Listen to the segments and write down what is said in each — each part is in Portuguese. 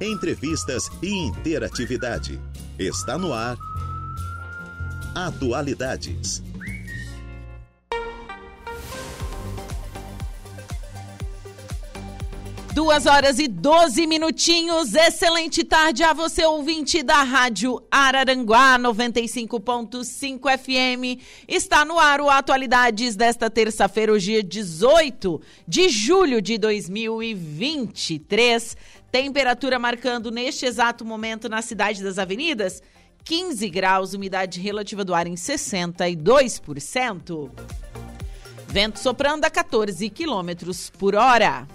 entrevistas e interatividade. Está no ar. Atualidades. Duas horas e doze minutinhos. Excelente tarde a você, ouvinte da Rádio Araranguá 95.5 FM. Está no ar o Atualidades desta terça-feira, hoje dia 18 de julho de 2023. Temperatura marcando neste exato momento na cidade das avenidas 15 graus, umidade relativa do ar em 62%. Vento soprando a 14 quilômetros por hora.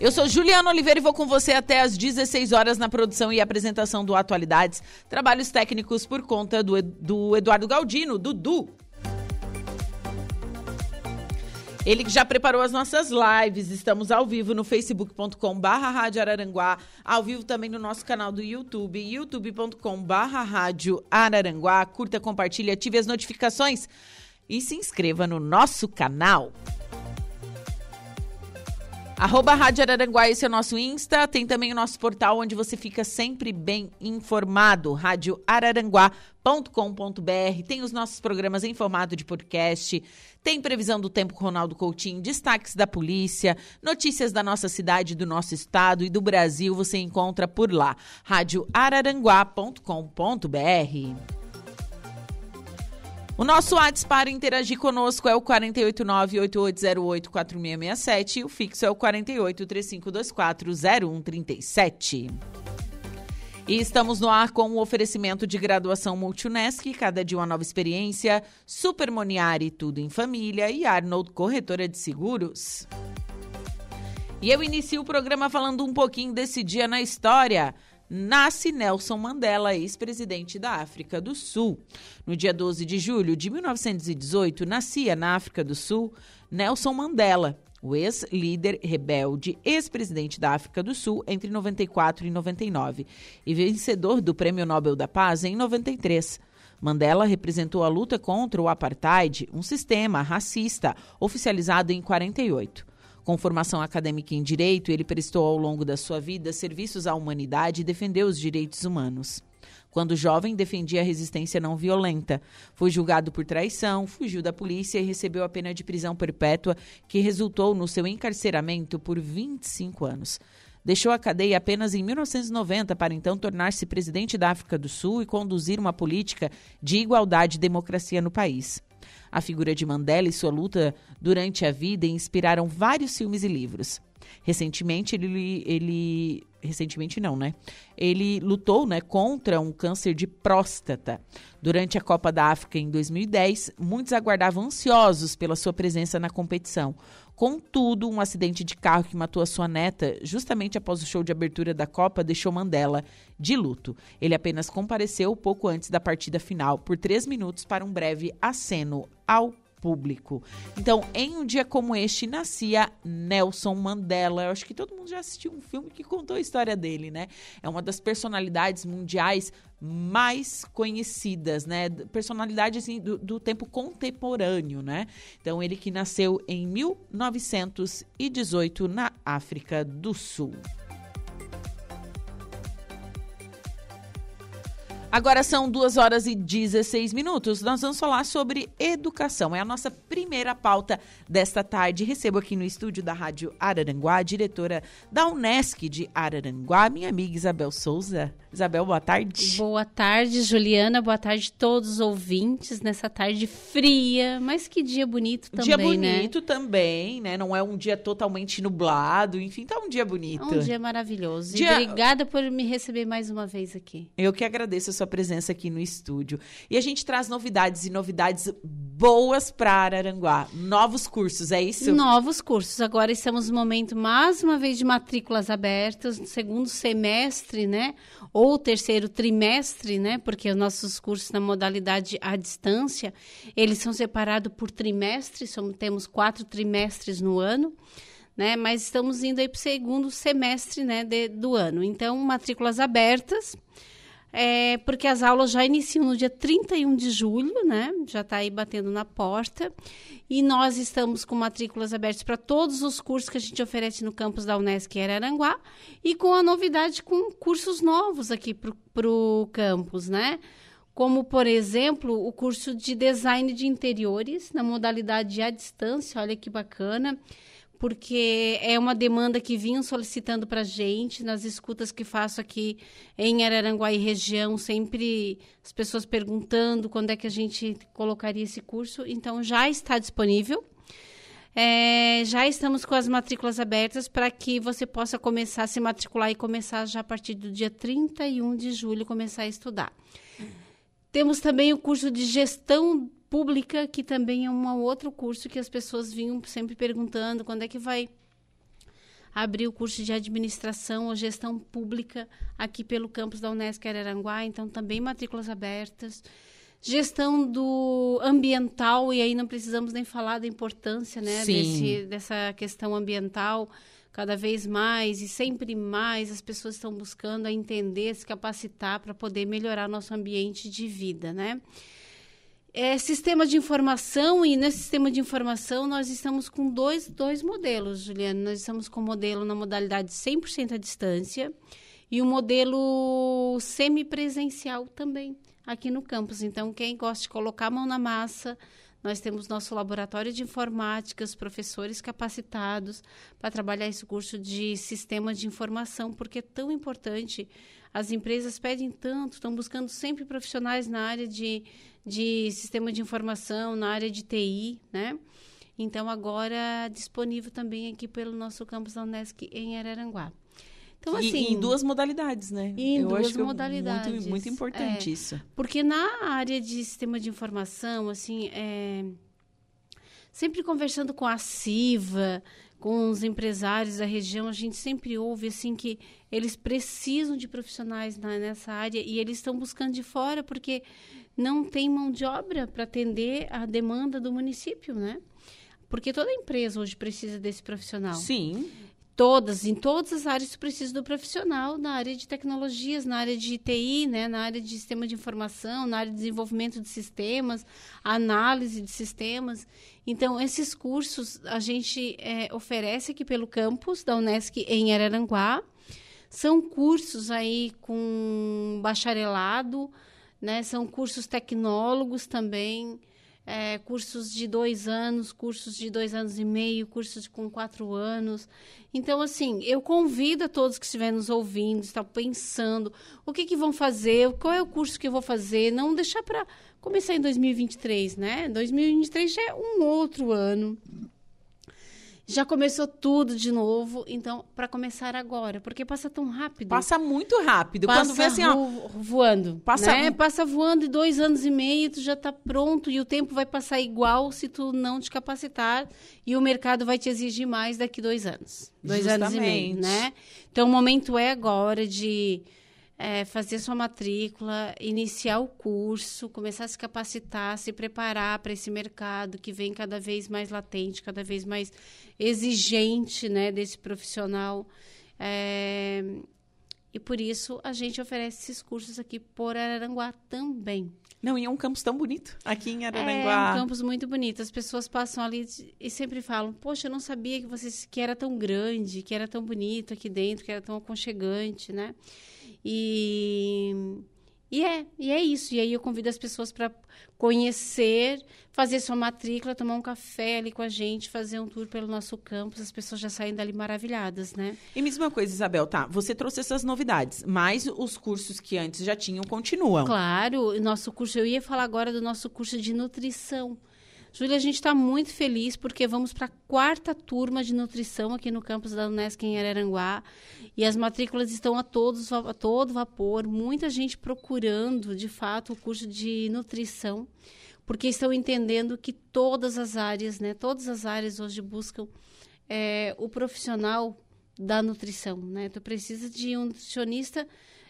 Eu sou Juliana Oliveira e vou com você até às 16 horas na produção e apresentação do Atualidades. Trabalhos técnicos por conta do, do Eduardo Galdino, Dudu. Ele já preparou as nossas lives. Estamos ao vivo no facebook.com barra Rádio Araranguá, ao vivo também no nosso canal do YouTube, youtube.com barra Rádio Araranguá. Curta, compartilhe, ative as notificações e se inscreva no nosso canal. Arroba Rádio Araranguá, esse é o nosso Insta. Tem também o nosso portal onde você fica sempre bem informado. radioararanguá.com.br. Tem os nossos programas em formato de podcast. Tem previsão do tempo com Ronaldo Coutinho, destaques da polícia, notícias da nossa cidade, do nosso estado e do Brasil. Você encontra por lá. radioararanguá.com.br. O nosso WhatsApp para interagir conosco é o 489-8808-4667 e o fixo é o 48-3524-0137. E estamos no ar com o oferecimento de graduação Multunesc, cada dia uma nova experiência, Super Moniari, tudo em família e Arnold Corretora de Seguros. E eu inicio o programa falando um pouquinho desse dia na história nasce Nelson Mandela, ex-presidente da África do Sul. No dia 12 de julho de 1918, nascia na África do Sul Nelson Mandela, o ex-líder rebelde, ex-presidente da África do Sul entre 94 e 99 e vencedor do Prêmio Nobel da Paz em 93. Mandela representou a luta contra o apartheid, um sistema racista oficializado em 48. Com formação acadêmica em direito, ele prestou ao longo da sua vida serviços à humanidade e defendeu os direitos humanos. Quando jovem, defendia a resistência não violenta. Foi julgado por traição, fugiu da polícia e recebeu a pena de prisão perpétua, que resultou no seu encarceramento por 25 anos. Deixou a cadeia apenas em 1990 para então tornar-se presidente da África do Sul e conduzir uma política de igualdade e democracia no país. A figura de Mandela e sua luta durante a vida inspiraram vários filmes e livros. Recentemente, ele, ele recentemente não, né? Ele lutou, né, contra um câncer de próstata. Durante a Copa da África em 2010, muitos aguardavam ansiosos pela sua presença na competição. Contudo, um acidente de carro que matou a sua neta justamente após o show de abertura da Copa deixou Mandela de luto. Ele apenas compareceu pouco antes da partida final por três minutos para um breve aceno ao público. Então, em um dia como este, nascia Nelson Mandela. Eu acho que todo mundo já assistiu um filme que contou a história dele, né? É uma das personalidades mundiais mais conhecidas, né? Personalidade assim, do, do tempo contemporâneo, né? Então, ele que nasceu em 1918 na África do Sul. Agora são 2 horas e 16 minutos. Nós vamos falar sobre educação. É a nossa primeira pauta desta tarde. Recebo aqui no estúdio da Rádio Araranguá a diretora da Unesc de Araranguá, minha amiga Isabel Souza. Isabel, boa tarde. Boa tarde, Juliana. Boa tarde a todos os ouvintes nessa tarde fria, mas que dia bonito também, Dia né? bonito também, né? Não é um dia totalmente nublado, enfim, tá um dia bonito. Um dia maravilhoso. Dia- obrigada por me receber mais uma vez aqui. Eu que agradeço a sua presença aqui no estúdio. E a gente traz novidades e novidades boas para Araranguá. Novos cursos, é isso? Novos cursos. Agora estamos no momento, mais uma vez, de matrículas abertas, no segundo semestre, né? Ou terceiro trimestre, né? Porque os nossos cursos na modalidade à distância, eles são separados por trimestre, são, temos quatro trimestres no ano. Né, mas estamos indo aí para o segundo semestre né, de- do ano. Então, matrículas abertas. É, porque as aulas já iniciam no dia 31 de julho, né? Já está aí batendo na porta. E nós estamos com matrículas abertas para todos os cursos que a gente oferece no campus da Unesc em Araranguá e com a novidade com cursos novos aqui para o campus, né? Como, por exemplo, o curso de design de interiores na modalidade à distância, olha que bacana porque é uma demanda que vinham solicitando para a gente, nas escutas que faço aqui em Araranguá e região, sempre as pessoas perguntando quando é que a gente colocaria esse curso. Então, já está disponível. É, já estamos com as matrículas abertas para que você possa começar a se matricular e começar já a partir do dia 31 de julho, começar a estudar. Temos também o curso de gestão pública, que também é um outro curso que as pessoas vinham sempre perguntando quando é que vai abrir o curso de administração ou gestão pública aqui pelo campus da Unesco Araranguá, então também matrículas abertas. Gestão do ambiental, e aí não precisamos nem falar da importância né, desse, dessa questão ambiental, cada vez mais e sempre mais as pessoas estão buscando a entender, se capacitar para poder melhorar nosso ambiente de vida, né? É, sistema de informação, e nesse sistema de informação nós estamos com dois, dois modelos, Juliana. Nós estamos com o modelo na modalidade 100% à distância e o modelo semipresencial também aqui no campus. Então, quem gosta de colocar a mão na massa, nós temos nosso laboratório de informática, os professores capacitados para trabalhar esse curso de sistema de informação, porque é tão importante. As empresas pedem tanto, estão buscando sempre profissionais na área de de sistema de informação, na área de TI, né? Então, agora disponível também aqui pelo nosso campus da Unesc em Araranguá. Então, assim, e, em duas modalidades, né? Em Eu duas modalidades. É muito, muito importante é, isso. Porque na área de sistema de informação, assim, é, sempre conversando com a CIVA, com os empresários da região, a gente sempre ouve assim que eles precisam de profissionais na, nessa área e eles estão buscando de fora porque não tem mão de obra para atender a demanda do município, né? Porque toda empresa hoje precisa desse profissional. Sim. Todas, em todas as áreas precisa do profissional, na área de tecnologias, na área de TI, né, na área de sistema de informação, na área de desenvolvimento de sistemas, análise de sistemas. Então, esses cursos a gente é, oferece aqui pelo campus da Unesc em Araranguá. São cursos aí com bacharelado, né? São cursos tecnólogos também, é, cursos de dois anos, cursos de dois anos e meio, cursos com quatro anos. Então, assim, eu convido a todos que estiverem nos ouvindo, estão pensando o que, que vão fazer, qual é o curso que eu vou fazer, não deixar para começar em 2023, né? 2023 já é um outro ano já começou tudo de novo, então para começar agora, porque passa tão rápido. Passa muito rápido. Passa Quando vê assim, ó, voando, passa né? passa voando e dois anos e meio tu já está pronto e o tempo vai passar igual se tu não te capacitar e o mercado vai te exigir mais daqui dois anos, dois Justamente. anos e meio, né? Então o momento é agora de é, fazer sua matrícula, iniciar o curso, começar a se capacitar, se preparar para esse mercado que vem cada vez mais latente, cada vez mais exigente né, desse profissional. É, e por isso a gente oferece esses cursos aqui por Araranguá também. Não, e é um campus tão bonito aqui em Araranguá. É um campus muito bonito. As pessoas passam ali e sempre falam: Poxa, eu não sabia que, vocês, que era tão grande, que era tão bonito aqui dentro, que era tão aconchegante, né? E, e é, e é isso. E aí eu convido as pessoas para conhecer, fazer sua matrícula, tomar um café ali com a gente, fazer um tour pelo nosso campus. As pessoas já saem dali maravilhadas, né? E mesma coisa, Isabel, tá? Você trouxe essas novidades, mas os cursos que antes já tinham continuam. Claro, nosso curso, eu ia falar agora do nosso curso de nutrição. Júlia, a gente está muito feliz porque vamos para a quarta turma de nutrição aqui no campus da Unesc em Araranguá. E as matrículas estão a, todos, a todo vapor. Muita gente procurando, de fato, o curso de nutrição, porque estão entendendo que todas as áreas, né, todas as áreas hoje buscam é, o profissional da nutrição. Né? Tu precisa de um nutricionista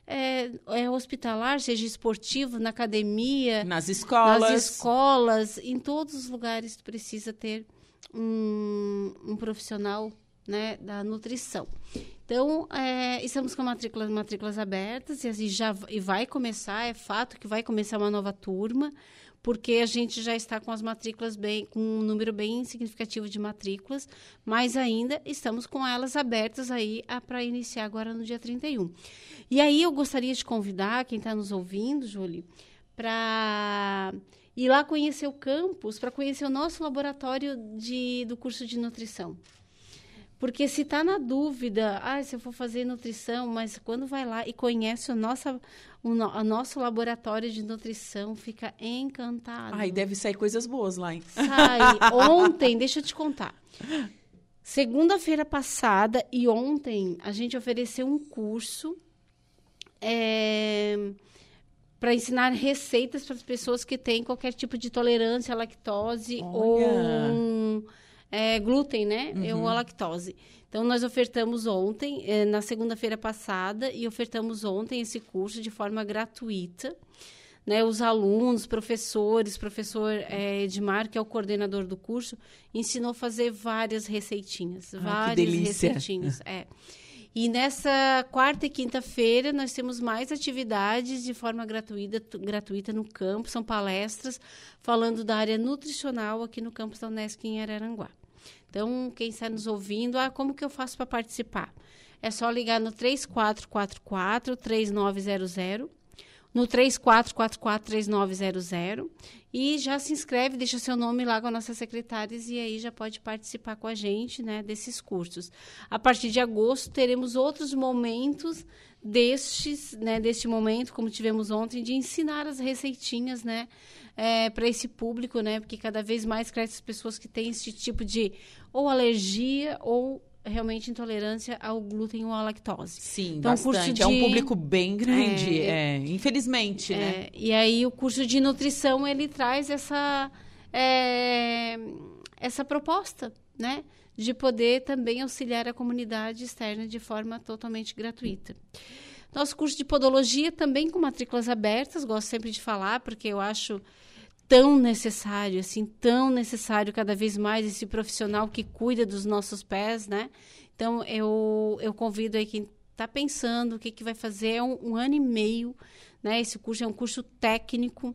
é, é, hospitalar, seja esportivo, na academia, nas escolas, nas escolas, em todos os lugares precisa ter um, um profissional né, da nutrição. Então, é, estamos com matrículas, matrículas abertas e assim, já e vai começar, é fato que vai começar uma nova turma, porque a gente já está com as matrículas bem, com um número bem significativo de matrículas, mas ainda estamos com elas abertas aí para iniciar agora no dia 31. E aí eu gostaria de convidar quem está nos ouvindo, Julie, para ir lá conhecer o campus, para conhecer o nosso laboratório de, do curso de nutrição. Porque se está na dúvida, ah, se eu for fazer nutrição, mas quando vai lá e conhece o nosso, o, no, o nosso laboratório de nutrição, fica encantado. Ai, deve sair coisas boas lá, hein? Sai. Ontem, deixa eu te contar. Segunda-feira passada e ontem, a gente ofereceu um curso é, para ensinar receitas para as pessoas que têm qualquer tipo de tolerância à lactose Olha. ou um, é, glúten, né? Uhum. Ou a lactose. Então, nós ofertamos ontem, é, na segunda-feira passada, e ofertamos ontem esse curso de forma gratuita. Né, os alunos, professores, professor é, Edmar, que é o coordenador do curso, ensinou a fazer várias receitinhas. Ah, várias receitinhas. É. E nessa quarta e quinta-feira nós temos mais atividades de forma gratuita, gratuita no campo, são palestras falando da área nutricional aqui no campus da Unesc em Araranguá. Então, quem está nos ouvindo, ah, como que eu faço para participar? É só ligar no 3444 3900 no 34443900 e já se inscreve, deixa seu nome lá com as nossas secretárias e aí já pode participar com a gente, né, desses cursos. A partir de agosto teremos outros momentos destes, né, deste momento, como tivemos ontem, de ensinar as receitinhas, né, é, para esse público, né, porque cada vez mais crescem as pessoas que têm esse tipo de ou alergia ou realmente intolerância ao glúten ou à lactose. Sim, então, bastante. De... É um público bem grande, é, é infelizmente, é, né? E aí o curso de nutrição, ele traz essa, é, essa proposta, né? De poder também auxiliar a comunidade externa de forma totalmente gratuita. Nosso curso de podologia também com matrículas abertas, gosto sempre de falar, porque eu acho tão necessário, assim, tão necessário cada vez mais esse profissional que cuida dos nossos pés, né? Então, eu, eu convido aí quem está pensando o que, que vai fazer, é um, um, ano e meio, né? Esse curso é um curso técnico,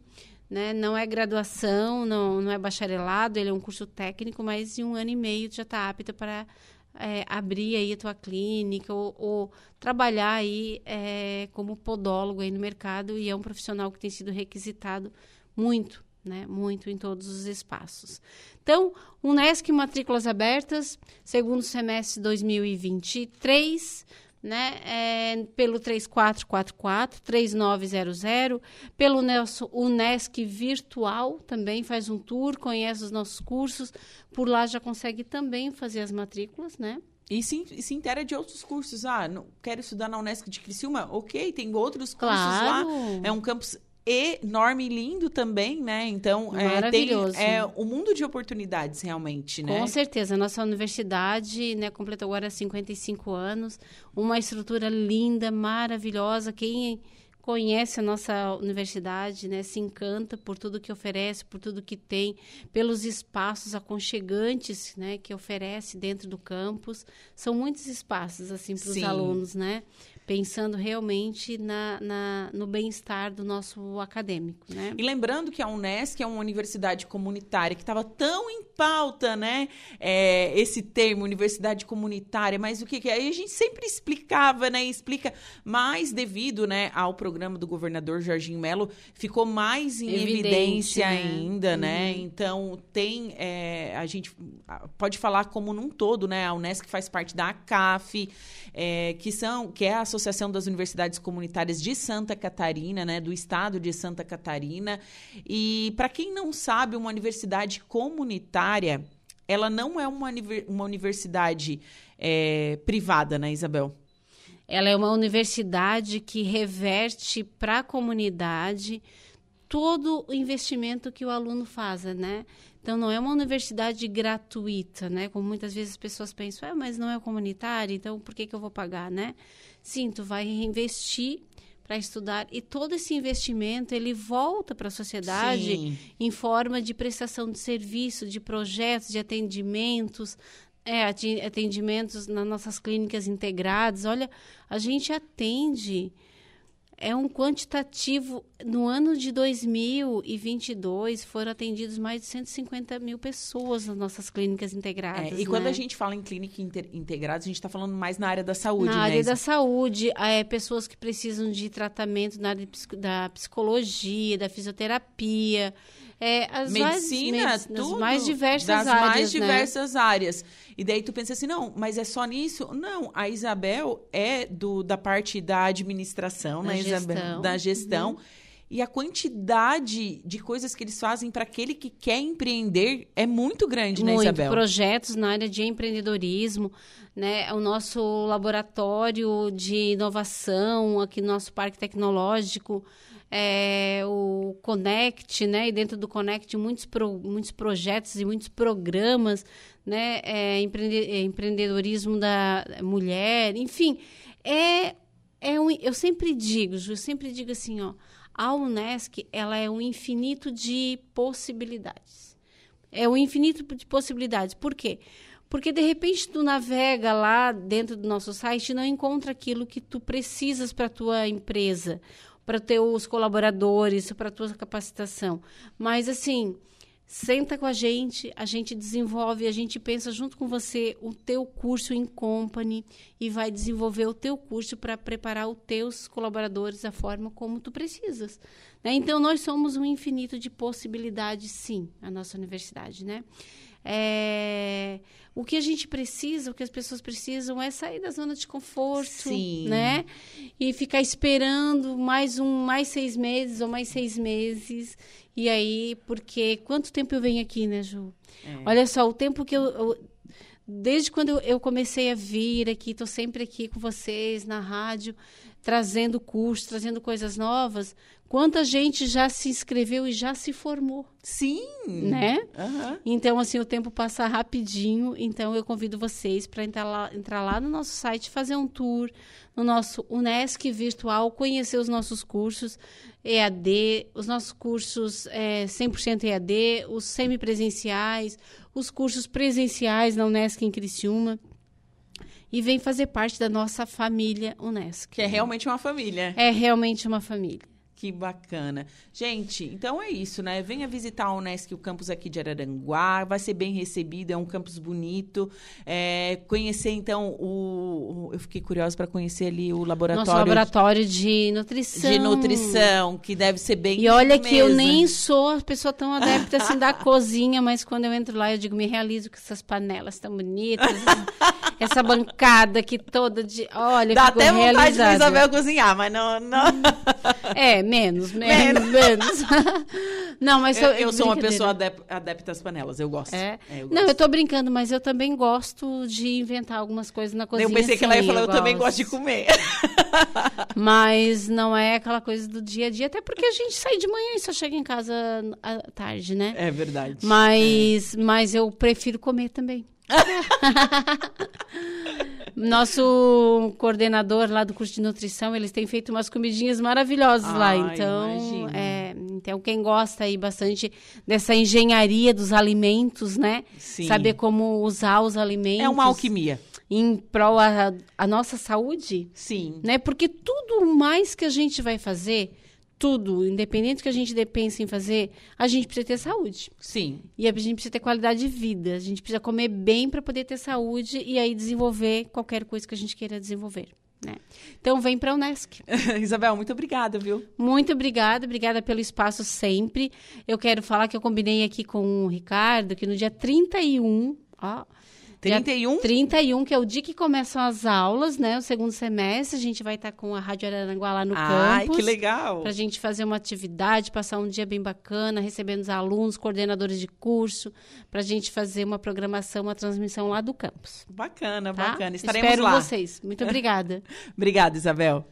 né? Não é graduação, não, não é bacharelado, ele é um curso técnico, mas em um ano e meio já está apta para é, abrir aí a tua clínica ou, ou trabalhar aí é, como podólogo aí no mercado e é um profissional que tem sido requisitado muito né? Muito em todos os espaços. Então, Unesc matrículas abertas, segundo semestre 2023, né? É, pelo 3444 3900, pelo nosso Unesc virtual também faz um tour, conhece os nossos cursos, por lá já consegue também fazer as matrículas, né? E se, se intera de outros cursos. Ah, não, quero estudar na Unesc de Criciúma? Ok, tem outros cursos claro. lá. É um campus enorme e lindo também, né? Então, é, tem é, um mundo de oportunidades realmente, né? Com certeza. Nossa universidade né, completou agora 55 anos, uma estrutura linda, maravilhosa. Quem conhece a nossa universidade, né, se encanta por tudo que oferece, por tudo que tem, pelos espaços aconchegantes, né, que oferece dentro do campus. São muitos espaços assim para os alunos, né? Pensando realmente na, na no bem-estar do nosso acadêmico, né? E lembrando que a Unesc é uma universidade comunitária que estava tão em pauta, né? É, esse termo, universidade comunitária, mas o que, que é? Aí a gente sempre explicava, né? explica mais devido, né, ao programa do governador Jorginho Melo, ficou mais em Evidente, evidência né? ainda, né? Uhum. Então tem, é, a gente pode falar como num todo, né? A Unesc faz parte da ACAF, é, que são, que é a Associação das Universidades Comunitárias de Santa Catarina, né, do estado de Santa Catarina. E para quem não sabe, uma universidade comunitária, ela não é uma, uma universidade é, privada, né, Isabel? Ela é uma universidade que reverte para a comunidade todo o investimento que o aluno faz, né? Então, não é uma universidade gratuita, né? Como muitas vezes as pessoas pensam, ah, mas não é comunitária, então por que, que eu vou pagar, né? Sim, tu vai investir para estudar e todo esse investimento ele volta para a sociedade Sim. em forma de prestação de serviço, de projetos, de atendimentos, É, atendimentos nas nossas clínicas integradas. Olha, a gente atende é um quantitativo. No ano de 2022, foram atendidos mais de 150 mil pessoas nas nossas clínicas integradas. É, e né? quando a gente fala em clínica integrada, a gente está falando mais na área da saúde, na né? área da saúde, é, pessoas que precisam de tratamento na área da psicologia, da fisioterapia. É, as medicina, mais, tudo, mais diversas das áreas, mais né? diversas áreas. E daí tu pensa assim, não, mas é só nisso? Não, a Isabel é do, da parte da administração, da né, gestão. Isabel? Da gestão. Uhum. E a quantidade de coisas que eles fazem para aquele que quer empreender é muito grande, muito. né, Isabel? projetos na área de empreendedorismo, né? O nosso laboratório de inovação aqui no nosso parque tecnológico, é, o Connect, né? E dentro do Connect muitos, pro, muitos projetos e muitos programas, né? É, é, empreendedorismo da mulher, enfim, é, é um, eu sempre digo, eu sempre digo assim, ó, a Unesc ela é um infinito de possibilidades. É um infinito de possibilidades. Por quê? Porque de repente tu navega lá dentro do nosso site e não encontra aquilo que tu precisas para a tua empresa para ter os colaboradores, para tua capacitação. Mas, assim, senta com a gente, a gente desenvolve, a gente pensa junto com você o teu curso em company e vai desenvolver o teu curso para preparar os teus colaboradores da forma como tu precisas. Né? Então, nós somos um infinito de possibilidades, sim, a nossa universidade, né? É, o que a gente precisa, o que as pessoas precisam é sair da zona de conforto, Sim. né? E ficar esperando mais um, mais seis meses ou mais seis meses. E aí, porque quanto tempo eu venho aqui, né, Ju? É. Olha só, o tempo que eu, eu desde quando eu comecei a vir aqui, estou sempre aqui com vocês na rádio, trazendo cursos, trazendo coisas novas. Quanta gente já se inscreveu e já se formou. Sim. Né? Uhum. Então, assim, o tempo passa rapidinho. Então, eu convido vocês para entrar lá, entrar lá no nosso site, fazer um tour no nosso Unesc Virtual, conhecer os nossos cursos EAD, os nossos cursos é, 100% EAD, os semipresenciais, os cursos presenciais na Unesc em Criciúma e vem fazer parte da nossa família Unesc. Que é realmente uma família. É realmente uma família. Que bacana. Gente, então é isso, né? Venha visitar a Unesc, o campus aqui de Araranguá. Vai ser bem recebido, é um campus bonito. É, conhecer, então, o, o Eu fiquei curiosa para conhecer ali o laboratório. Nosso laboratório de nutrição. De nutrição, que deve ser bem. E olha que eu nem sou a pessoa tão adepta assim da cozinha, mas quando eu entro lá, eu digo, me realizo com essas panelas tão bonitas. essa bancada aqui toda de. Olha, Dá até vontade realizada. de Isabel cozinhar, mas não. não... É, menos, menos, menos. não, mas eu, eu sou uma pessoa adep adepta às panelas, eu gosto. É? é eu gosto. Não, eu tô brincando, mas eu também gosto de inventar algumas coisas na cozinha. Eu pensei que ela ia falar, eu, eu também gosto de comer. mas não é aquela coisa do dia a dia, até porque a gente sai de manhã e só chega em casa à tarde, né? É verdade. Mas, é. mas eu prefiro comer também. Nosso coordenador lá do curso de nutrição, eles têm feito umas comidinhas maravilhosas Ai, lá. Então, é, então, quem gosta aí bastante dessa engenharia dos alimentos, né? Sim. Saber como usar os alimentos. É uma alquimia. Em prol a, a nossa saúde. Sim. Né? Porque tudo mais que a gente vai fazer tudo, independente do que a gente pense em fazer, a gente precisa ter saúde. Sim. E a gente precisa ter qualidade de vida. A gente precisa comer bem para poder ter saúde e aí desenvolver qualquer coisa que a gente queira desenvolver. Né? Então vem para a Unesc. Isabel, muito obrigada, viu? Muito obrigada, obrigada pelo espaço sempre. Eu quero falar que eu combinei aqui com o Ricardo que no dia 31, ó, 31? 31, que é o dia que começam as aulas, né? O segundo semestre. A gente vai estar com a Rádio Araranguá lá no Ai, campus. que legal! Para a gente fazer uma atividade, passar um dia bem bacana, recebendo os alunos, coordenadores de curso, para a gente fazer uma programação, uma transmissão lá do campus. Bacana, tá? bacana. Estaremos Espero lá. vocês. Muito obrigada. Obrigada, Isabel.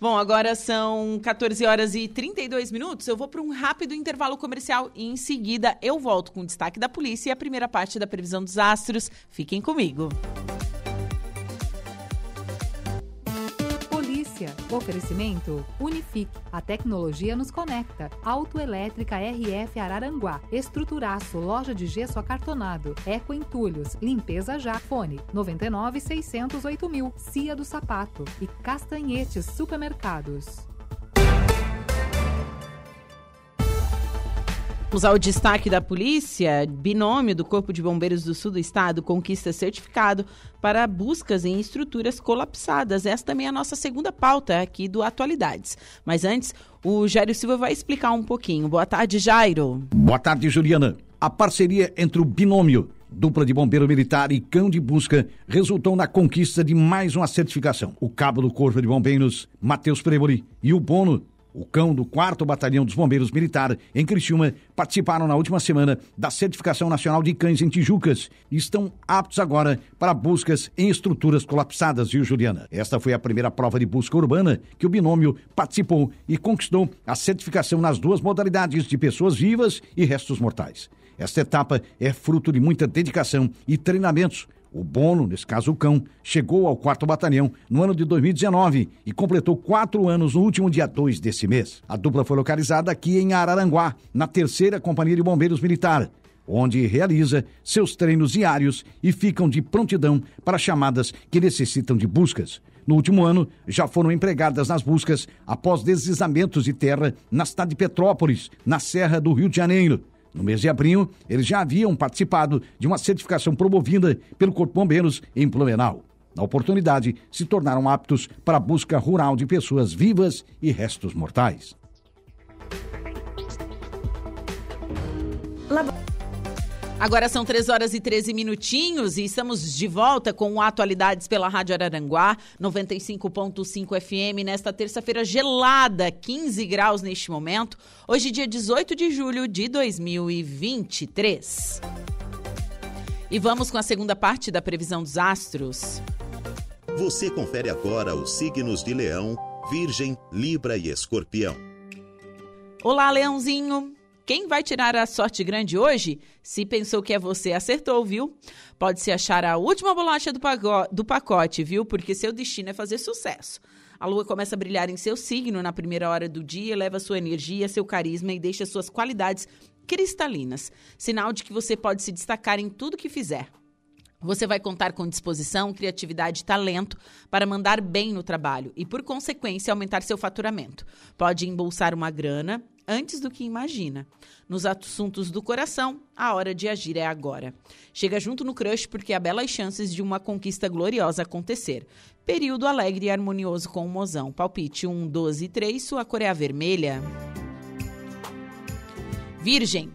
Bom, agora são 14 horas e 32 minutos. Eu vou para um rápido intervalo comercial e em seguida eu volto com o destaque da polícia e a primeira parte da previsão dos astros. Fiquem comigo. Polícia. Oferecimento Unifique. A tecnologia nos conecta. Autoelétrica RF Araranguá. Estruturaço. Loja de gesso acartonado. Eco Entulhos. Limpeza já. Fone 99 608 mil. Cia do Sapato. E Castanhetes Supermercados. Vamos ao destaque da polícia. Binômio do Corpo de Bombeiros do Sul do Estado conquista certificado para buscas em estruturas colapsadas. Essa também é a nossa segunda pauta aqui do Atualidades. Mas antes, o Jairo Silva vai explicar um pouquinho. Boa tarde, Jairo. Boa tarde, Juliana. A parceria entre o binômio dupla de bombeiro militar e cão de busca resultou na conquista de mais uma certificação. O cabo do Corpo de Bombeiros, Matheus Premoli, e o Bono o cão do 4 Batalhão dos Bombeiros Militar, em Criciúma, participaram na última semana da Certificação Nacional de Cães em Tijucas e estão aptos agora para buscas em estruturas colapsadas, viu, Juliana? Esta foi a primeira prova de busca urbana que o binômio participou e conquistou a certificação nas duas modalidades de pessoas vivas e restos mortais. Esta etapa é fruto de muita dedicação e treinamentos o Bono, nesse caso o cão, chegou ao 4 Batalhão no ano de 2019 e completou quatro anos no último dia 2 desse mês. A dupla foi localizada aqui em Araranguá, na terceira Companhia de Bombeiros Militar, onde realiza seus treinos diários e ficam de prontidão para chamadas que necessitam de buscas. No último ano, já foram empregadas nas buscas após deslizamentos de terra na cidade de Petrópolis, na Serra do Rio de Janeiro. No mês de abril, eles já haviam participado de uma certificação promovida pelo Corpo Bombeiros em Blumenau. Na oportunidade, se tornaram aptos para a busca rural de pessoas vivas e restos mortais. Agora são 3 horas e 13 minutinhos e estamos de volta com Atualidades pela Rádio Araranguá, 95.5 FM, nesta terça-feira gelada, 15 graus neste momento, hoje dia 18 de julho de 2023. E vamos com a segunda parte da previsão dos astros. Você confere agora os signos de Leão, Virgem, Libra e Escorpião. Olá, Leãozinho! Quem vai tirar a sorte grande hoje? Se pensou que é você, acertou, viu? Pode se achar a última bolacha do, pacote, viu? Porque seu destino é fazer sucesso. A lua começa a brilhar em seu signo na primeira hora do dia, leva sua energia, seu carisma e deixa suas qualidades cristalinas. Sinal de que você pode se destacar em tudo que fizer. Você vai contar com disposição, criatividade e talento para mandar bem no trabalho e, por consequência, aumentar seu faturamento. Pode embolsar uma grana antes do que imagina. Nos assuntos do coração, a hora de agir é agora. Chega junto no crush porque há belas chances de uma conquista gloriosa acontecer. Período alegre e harmonioso com o mozão. Palpite 1, 12 e 3, sua cor é a vermelha. Virgem.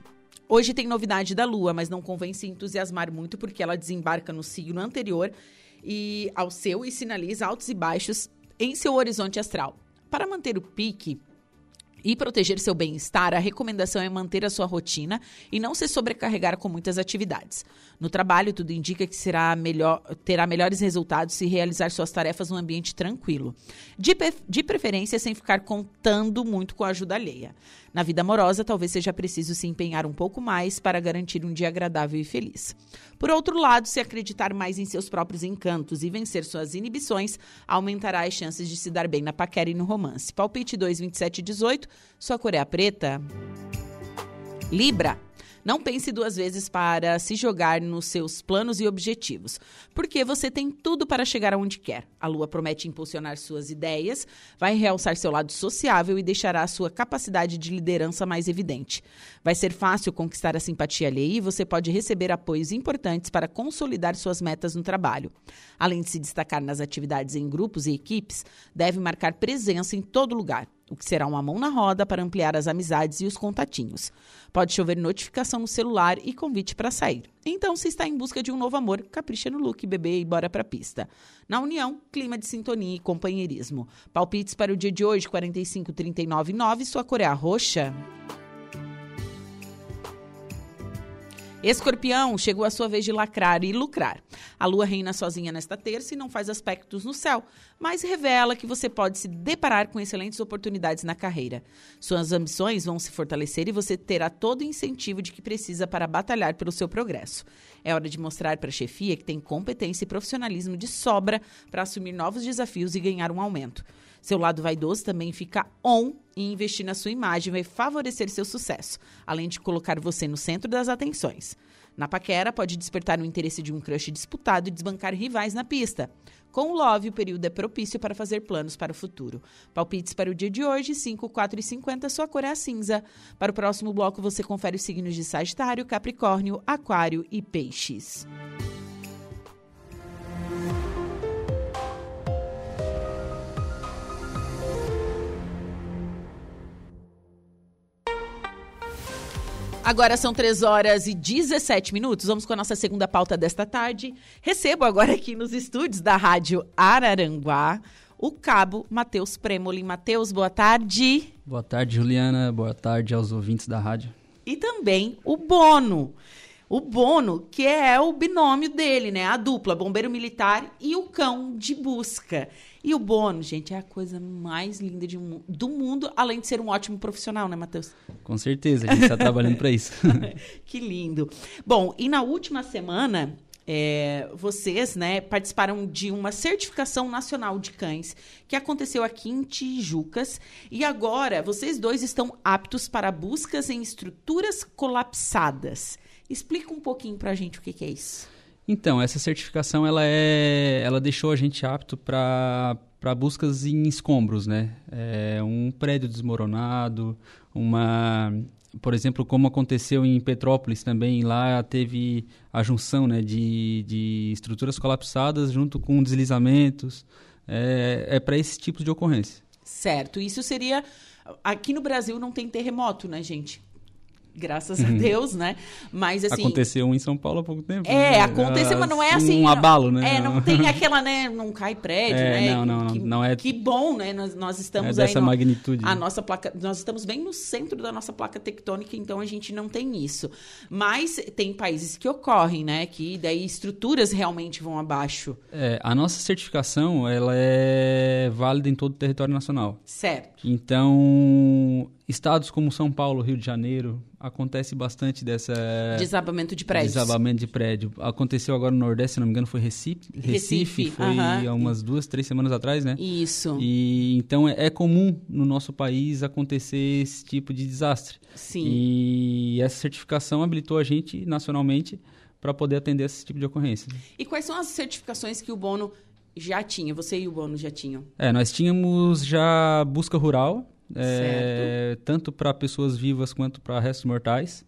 Hoje tem novidade da Lua, mas não convém se entusiasmar muito porque ela desembarca no signo anterior e ao seu e sinaliza altos e baixos em seu horizonte astral. Para manter o pique, e proteger seu bem-estar, a recomendação é manter a sua rotina e não se sobrecarregar com muitas atividades. No trabalho, tudo indica que será melhor, terá melhores resultados se realizar suas tarefas num ambiente tranquilo. De, de preferência, sem ficar contando muito com a ajuda alheia. Na vida amorosa, talvez seja preciso se empenhar um pouco mais para garantir um dia agradável e feliz. Por outro lado, se acreditar mais em seus próprios encantos e vencer suas inibições, aumentará as chances de se dar bem na paquera e no romance. Palpite 2, 27 e 18, sua cor é a preta. Libra. Não pense duas vezes para se jogar nos seus planos e objetivos, porque você tem tudo para chegar aonde quer. A lua promete impulsionar suas ideias, vai realçar seu lado sociável e deixará a sua capacidade de liderança mais evidente. Vai ser fácil conquistar a simpatia alheia e você pode receber apoios importantes para consolidar suas metas no trabalho. Além de se destacar nas atividades em grupos e equipes, deve marcar presença em todo lugar o que será uma mão na roda para ampliar as amizades e os contatinhos. Pode chover notificação no celular e convite para sair. Então, se está em busca de um novo amor, capricha no look, bebê e bora pra pista. Na união, clima de sintonia e companheirismo. Palpites para o dia de hoje, 45, 39, 9, sua cor é a roxa. Escorpião, chegou a sua vez de lacrar e lucrar. A lua reina sozinha nesta terça e não faz aspectos no céu, mas revela que você pode se deparar com excelentes oportunidades na carreira. Suas ambições vão se fortalecer e você terá todo o incentivo de que precisa para batalhar pelo seu progresso. É hora de mostrar para a chefia que tem competência e profissionalismo de sobra para assumir novos desafios e ganhar um aumento. Seu lado vaidoso também fica on e investir na sua imagem vai favorecer seu sucesso, além de colocar você no centro das atenções. Na paquera, pode despertar o interesse de um crush disputado e desbancar rivais na pista. Com o Love, o período é propício para fazer planos para o futuro. Palpites para o dia de hoje, 5, 4 e 50, sua cor é a cinza. Para o próximo bloco, você confere os signos de Sagitário, Capricórnio, Aquário e Peixes. Agora são 3 horas e 17 minutos. Vamos com a nossa segunda pauta desta tarde. Recebo agora aqui nos estúdios da Rádio Araranguá o cabo Matheus Premoli. Matheus, boa tarde. Boa tarde, Juliana. Boa tarde aos ouvintes da rádio. E também o Bono. O Bono, que é o binômio dele, né? A dupla, bombeiro militar e o cão de busca. E o Bono, gente, é a coisa mais linda de, do mundo, além de ser um ótimo profissional, né, Matheus? Com certeza, a gente está trabalhando para isso. que lindo. Bom, e na última semana, é, vocês né, participaram de uma certificação nacional de cães que aconteceu aqui em Tijucas e agora vocês dois estão aptos para buscas em estruturas colapsadas. Explica um pouquinho para a gente o que, que é isso. Então, essa certificação ela é, ela deixou a gente apto para para buscas em escombros, né? É um prédio desmoronado, uma, por exemplo, como aconteceu em Petrópolis também, lá teve a junção, né, de, de estruturas colapsadas junto com deslizamentos. É, é para esse tipo de ocorrência. Certo. Isso seria aqui no Brasil não tem terremoto, né, gente? Graças a uhum. Deus, né? Mas assim. Aconteceu um em São Paulo há pouco tempo. É, né? aconteceu, mas não é assim. Um abalo, né? É, não tem aquela, né? Não cai prédio, é, né? Não, não, que, não é. Que bom, né? Nós, nós estamos é dessa aí. No, magnitude. A nossa placa. Nós estamos bem no centro da nossa placa tectônica, então a gente não tem isso. Mas tem países que ocorrem, né? Que daí estruturas realmente vão abaixo. É, a nossa certificação, ela é válida em todo o território nacional. Certo. Então, estados como São Paulo, Rio de Janeiro, acontece bastante dessa desabamento de prédios. Desabamento de prédio. Aconteceu agora no Nordeste, se não me engano, foi Recife. Recife, Recife foi uh -huh. há umas duas, três semanas atrás, né? Isso. E então é, é, comum no nosso país acontecer esse tipo de desastre. Sim. E essa certificação habilitou a gente nacionalmente para poder atender esse tipo de ocorrência. E quais são as certificações que o Bono já tinha? Você e o Bono já tinham? É, nós tínhamos já busca rural, é, tanto para pessoas vivas quanto para restos mortais,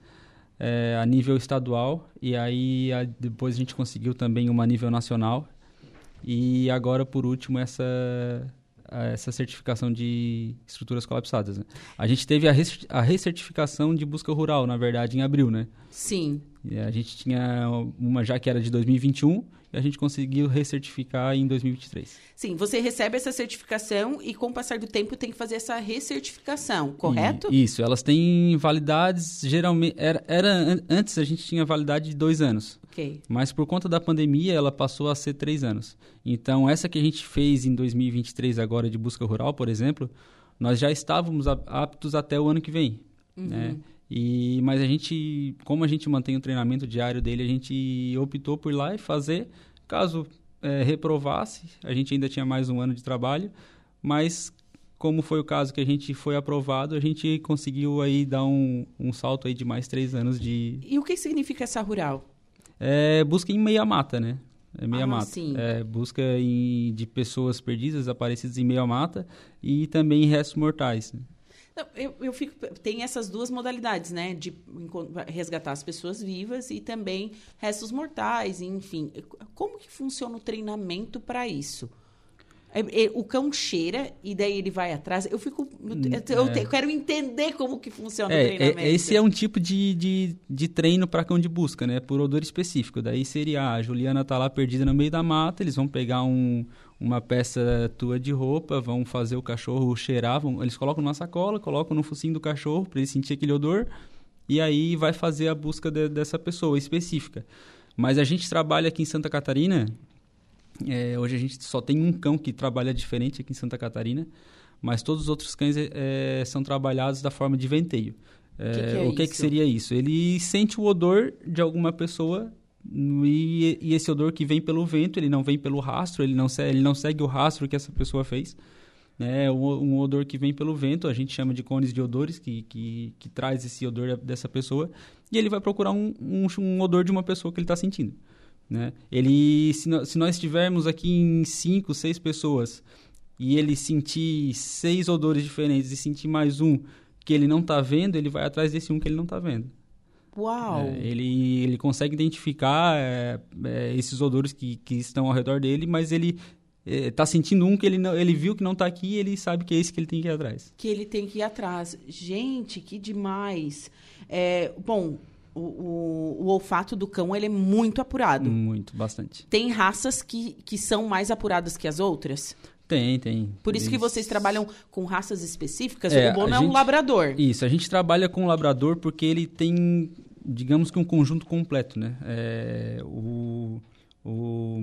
é, a nível estadual, e aí a, depois a gente conseguiu também uma nível nacional, e agora, por último, essa, essa certificação de estruturas colapsadas. Né? A gente teve a, res, a recertificação de busca rural, na verdade, em abril, né? Sim. E a gente tinha uma já que era de 2021 e a gente conseguiu recertificar em 2023. Sim, você recebe essa certificação e com o passar do tempo tem que fazer essa recertificação, correto? E, isso, elas têm validades, geralmente, era, era, antes a gente tinha validade de dois anos. Ok. Mas por conta da pandemia ela passou a ser três anos. Então essa que a gente fez em 2023 agora de busca rural, por exemplo, nós já estávamos aptos até o ano que vem, uhum. né? E, mas a gente, como a gente mantém o treinamento diário dele, a gente optou por ir lá e fazer. Caso é, reprovasse, a gente ainda tinha mais um ano de trabalho, mas como foi o caso que a gente foi aprovado, a gente conseguiu aí dar um, um salto aí de mais três anos de... E o que significa essa rural? É busca em meia mata, né? É meia ah, mata. Sim. É, busca em, de pessoas perdidas, aparecidas em meia mata e também em restos mortais. Né? Eu, eu fico, tem essas duas modalidades, né? De resgatar as pessoas vivas e também restos mortais, enfim. Como que funciona o treinamento para isso? É, é, o cão cheira e daí ele vai atrás. Eu fico. Eu, eu, é. quero entender como que funciona é, o treinamento. É, esse é um tipo de, de, de treino para cão de busca, né? Por odor específico. Daí seria ah, a Juliana tá lá perdida no meio da mata, eles vão pegar um, uma peça tua de roupa, vão fazer o cachorro cheirar, vão, eles colocam numa sacola, colocam no focinho do cachorro para ele sentir aquele odor e aí vai fazer a busca de, dessa pessoa específica. Mas a gente trabalha aqui em Santa Catarina é, hoje a gente só tem um cão que trabalha diferente aqui em Santa Catarina, mas todos os outros cães é, são trabalhados da forma de venteio. É, que que é o que, que, seria isso? Ele sente o odor de alguma pessoa e, e, esse odor que vem pelo vento, ele não vem pelo rastro, ele não, ele não segue o rastro que essa pessoa fez. né, um odor que vem pelo vento, a gente chama de cones de odores, que, que, que traz esse odor dessa pessoa, e ele vai procurar um, um, um odor de uma pessoa que ele está sentindo. Né? Ele, se, no, se nós estivermos aqui em cinco, seis pessoas, e ele sentir seis odores diferentes e sentir mais um que ele não está vendo, ele vai atrás desse um que ele não está vendo. Uau! É, ele, ele consegue identificar é, é, esses odores que, que estão ao redor dele, mas ele está é, sentindo um que ele, não, ele viu que não está aqui e ele sabe que é esse que ele tem que ir atrás. Que ele tem que ir atrás. Gente, que demais. É, bom, o, o, o, olfato do cão ele é muito apurado. Muito, bastante. Tem raças que, que são mais apuradas que as outras? Tem, tem. Por isso que vocês trabalham com raças específicas? É, o Bono é gente, um labrador. Isso, a gente trabalha com o labrador porque ele tem, digamos que um conjunto completo, né? É, o o,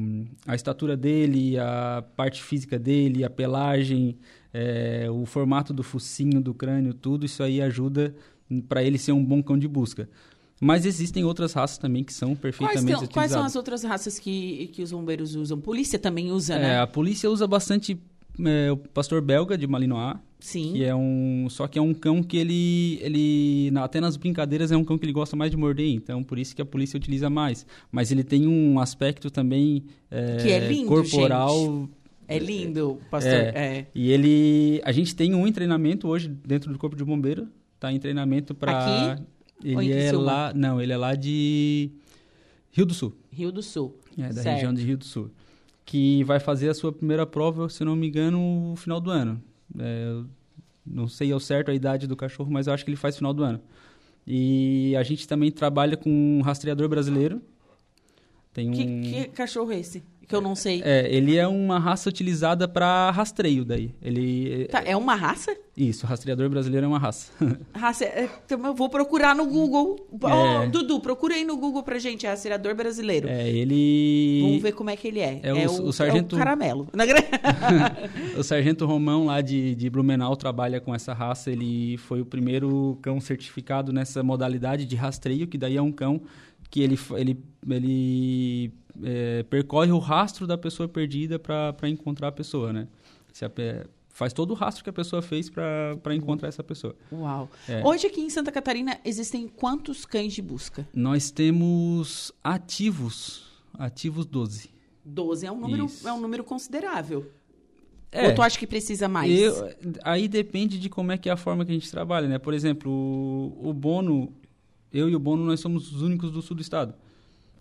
a estatura dele, a parte física dele, a pelagem, é, o formato do focinho, do crânio, tudo isso aí ajuda para ele ser um bom cão de busca. Mas existem outras raças também que são perfeitamente quais, utilizadas. Quais são as outras raças que, que os bombeiros usam? Polícia também usa, né? É, a polícia usa bastante é, o pastor belga de Malinois. Sim. Que é um. Só que é um cão que ele. ele até nas brincadeiras é um cão que ele gosta mais de morder, então por isso que a polícia utiliza mais. Mas ele tem um aspecto também. É, que é lindo, corporal. Gente. É lindo, pastor. É. é. E ele. A gente tem um treinamento hoje dentro do Corpo de Bombeiro. Tá em treinamento para. Aqui? Ele é lá. Não, ele é lá de Rio do Sul. Rio do Sul. É, da certo. região de Rio do Sul que vai fazer a sua primeira prova, se não me engano, no final do ano. É, não sei ao certo a idade do cachorro, mas eu acho que ele faz final do ano. E a gente também trabalha com um rastreador brasileiro. Tem um... que, que cachorro é esse? Que eu não sei. É, ele é uma raça utilizada para rastreio daí. Ele tá, é uma raça? Isso, rastreador brasileiro é uma raça. raça, é, então eu vou procurar no Google. É. Oh, Dudu, procura aí no Google pra gente, é rastreador brasileiro. É, ele Vamos ver como é que ele é. É, é o, o, sargento é o caramelo. o sargento Romão lá de, de Blumenau trabalha com essa raça, ele foi o primeiro cão certificado nessa modalidade de rastreio, que daí é um cão que ele, ele, ele é, percorre o rastro da pessoa perdida para encontrar a pessoa, né? Se a, faz todo o rastro que a pessoa fez para encontrar essa pessoa. Uau! É. Hoje aqui em Santa Catarina existem quantos cães de busca? Nós temos ativos, ativos 12. 12 é um número, é um número considerável. É, Ou tu acha que precisa mais? Eu, aí depende de como é que é a forma que a gente trabalha, né? Por exemplo, o, o Bono, eu e o Bono, nós somos os únicos do sul do estado.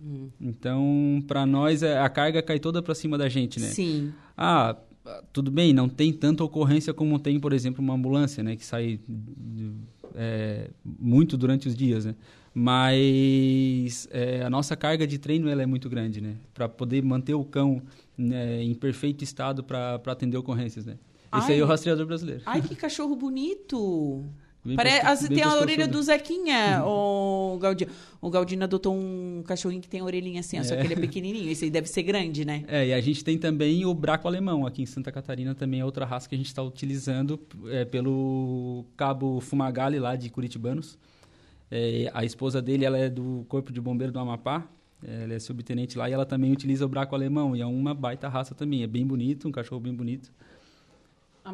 Hum. Então, para nós, é, a carga cai toda para cima da gente, né? Sim. Ah, tudo bem, não tem tanta ocorrência como tem, por exemplo, uma ambulância, né? Que sai é, muito durante os dias, né? Mas é, a nossa carga de treino ela é muito grande, né? Para poder manter o cão né, em perfeito estado para atender ocorrências, né? Esse ai, aí é o rastreador brasileiro. Ai, que cachorro bonito! Parece, tem a orelha do Zequinha, o Galdino. O Galdino adotou um cachorrinho que tem a orelhinha assim, é. só que ele é pequenininho. Esse aí deve ser grande, né? É, e a gente tem também o braco alemão aqui em Santa Catarina, também é outra raça que a gente está utilizando é, pelo cabo Fumagalli lá de Curitibanos. É, a esposa dele, ela é do Corpo de Bombeiro do Amapá, ela é subtenente lá e ela também utiliza o braco alemão. E é uma baita raça também, é bem bonito, um cachorro bem bonito.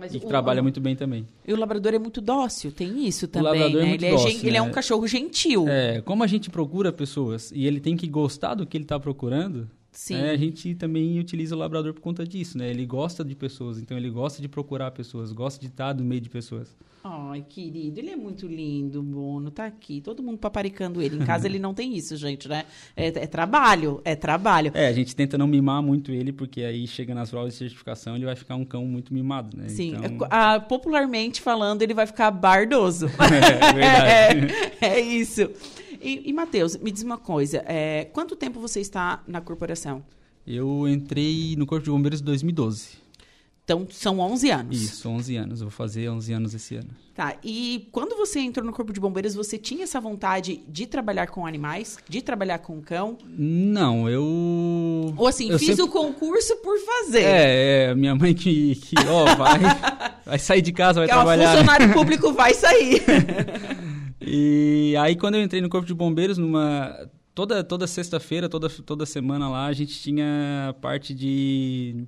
Ah, e que o, trabalha o, muito bem também. E o labrador é muito dócil, tem isso também, o labrador é né? É muito ele, dócil, é, né? ele é um cachorro gentil. É, como a gente procura pessoas e ele tem que gostar do que ele está procurando, Sim. É, a gente também utiliza o labrador por conta disso, né? Ele gosta de pessoas, então ele gosta de procurar pessoas, gosta de estar no meio de pessoas. Ai, querido, ele é muito lindo, Bono, tá aqui. Todo mundo paparicando ele. Em casa ele não tem isso, gente, né? É, é, trabalho, é trabalho. É, a gente tenta não mimar muito ele, porque aí chega nas provas de certificação ele vai ficar um cão muito mimado, né? Sim, então... a, popularmente falando, ele vai ficar bardoso. é, verdade. é, é isso. E, e Matheus, me diz uma coisa: é, quanto tempo você está na corporação? Eu entrei no Corpo de Bombeiros em 2012. Então, são 11 anos. Isso, 11 anos. Eu vou fazer 11 anos esse ano. Tá. E quando você entrou no Corpo de Bombeiros, você tinha essa vontade de trabalhar com animais? De trabalhar com cão? Não, eu... Ou assim, eu fiz sempre... o concurso por fazer. É, é minha mãe que, que ó, vai, vai sair de casa, vai que trabalhar. O funcionário público vai sair. E aí quando eu entrei no Corpo de Bombeiros, numa toda toda sexta-feira, toda toda semana lá, a gente tinha parte de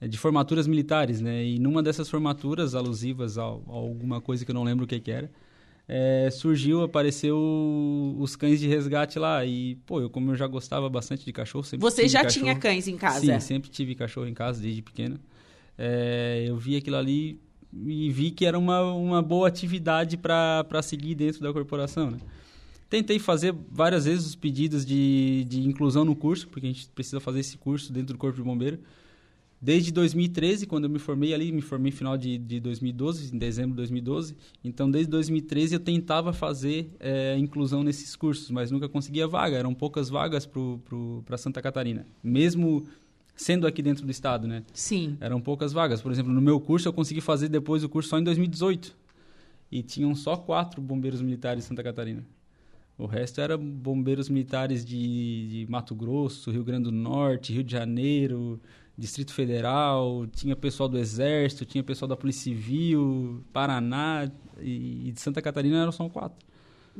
de formaturas militares, né? E numa dessas formaturas alusivas a, a alguma coisa que eu não lembro o que, que era, é, surgiu, apareceu os cães de resgate lá. E, pô, eu como eu já gostava bastante de cachorro, sempre Você já cachorro. tinha cães em casa? Sim, sempre tive cachorro em casa desde pequeno. É, eu vi aquilo ali e vi que era uma, uma boa atividade para seguir dentro da corporação, né? Tentei fazer várias vezes os pedidos de, de inclusão no curso, porque a gente precisa fazer esse curso dentro do Corpo de Bombeiro. Desde 2013, quando eu me formei ali, me formei final de, de 2012, em dezembro de 2012. Então, desde 2013 eu tentava fazer é, inclusão nesses cursos, mas nunca conseguia vaga. Eram poucas vagas para Santa Catarina. Mesmo sendo aqui dentro do estado, né? Sim. Eram poucas vagas. Por exemplo, no meu curso eu consegui fazer depois o curso só em 2018. E tinham só quatro bombeiros militares em Santa Catarina. O resto era bombeiros militares de, de, Mato Grosso, Rio Grande do Norte, Rio de Janeiro, Distrito Federal, tinha pessoal do Exército, tinha pessoal da Polícia Civil, Paraná e, e de Santa Catarina eram só quatro.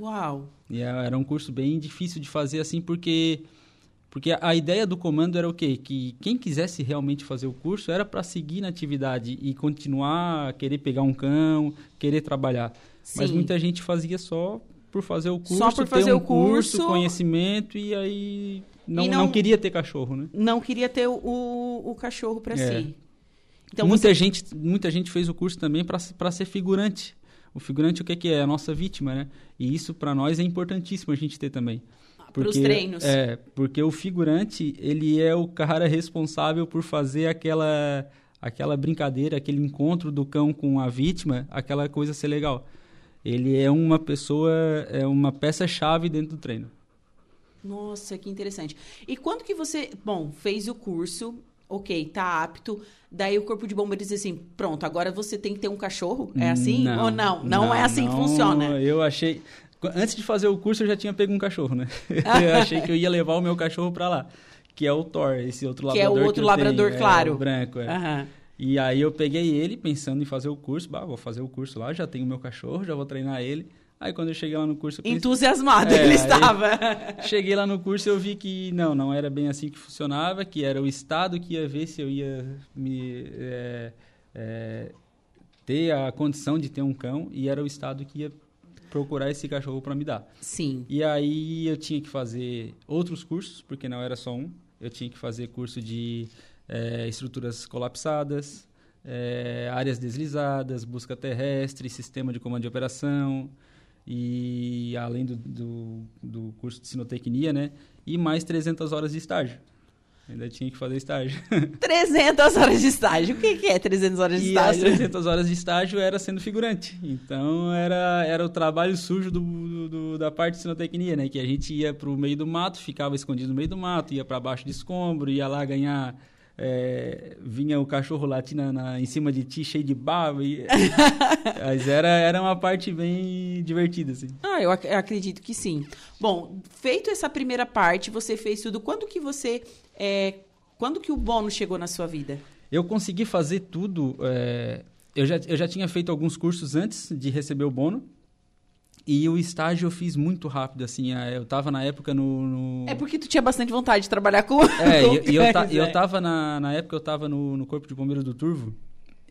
Uau! E era um curso bem difícil de fazer assim, porque porque a ideia do comando era o quê? Que quem quisesse realmente fazer o curso era para seguir na atividade e continuar, querer pegar um cão, querer trabalhar. Sim. Mas muita gente fazia só por fazer o curso, Só por fazer ter um o curso, conhecimento e aí não, E não... não- queria ter cachorro, né? Não queria ter o, o, o cachorro para É. si. Então muita você... gente muita gente fez o curso também para ser figurante. O figurante o que que é? É a nossa vítima, né? E isso para nós é importantíssimo a gente ter também. Pros treinos. É, porque o figurante, ele é o cara responsável por fazer aquela aquela brincadeira, aquele encontro do cão com a vítima, aquela coisa ser legal. Ele é uma pessoa, é uma peça-chave dentro do treino. Nossa, que interessante. E quando que você, bom, fez o curso, ok, tá apto, daí o corpo de bombeiros diz assim, pronto, agora você tem que ter um cachorro? É assim? Ou não? Não, é assim que não. funciona. Eu achei. Antes de fazer o curso, eu já tinha pego um cachorro, né? eu achei que eu ia levar o meu cachorro pra lá. Que é o Thor, esse outro Que é o labrador. outro labrador tenho, claro. É, branco, é. Aham. E aí eu peguei ele pensando em fazer o curso. Bah, vou fazer o curso lá, já tenho o meu cachorro, já vou treinar ele. Aí quando eu cheguei lá no curso, pensei, Entusiasmado É, ele estava. Cheguei lá no curso e eu vi que não, não era bem assim que funcionava, que era o Estado que ia ver se eu ia me é, é, ter a condição de ter um cão e era o Estado que ia procurar esse cachorro para me dar. Sim. E aí eu tinha que fazer outros cursos, porque não era só um. Eu tinha que fazer curso de é, estruturas colapsadas, é, áreas deslizadas, busca terrestre, sistema de comando de operação, e além do, do, do curso de sinotecnia, né? E mais 300 horas de estágio. Ainda tinha que fazer estágio. 300 horas de estágio. O que que é 300 horas de E as estágio? 300 horas de estágio era sendo figurante. Então era, era o trabalho sujo do, do- da parte de sinotecnia, né? Que a gente ia pro meio do mato, ficava escondido no meio do mato, ia para baixo de escombro, ia lá ganhar. é, vinha o cachorro latindo na, em cima de ti, cheio de baba. E, mas era, era uma parte bem divertida, assim. Ah, eu ac- eu acredito que sim. Bom, feito essa primeira parte, você fez tudo. Quando que você. É, quando que o bônus chegou na sua vida? Eu consegui fazer tudo. é, eu, já, eu já tinha feito alguns cursos antes de receber o bono. E o estágio eu fiz muito rápido, assim. é, Eu tava na época no. no- É porque tu tinha bastante vontade de trabalhar com. É, com e, e eu, ta- eu tava na, na época eu tava no, no Corpo de Bombeiros do Turvo.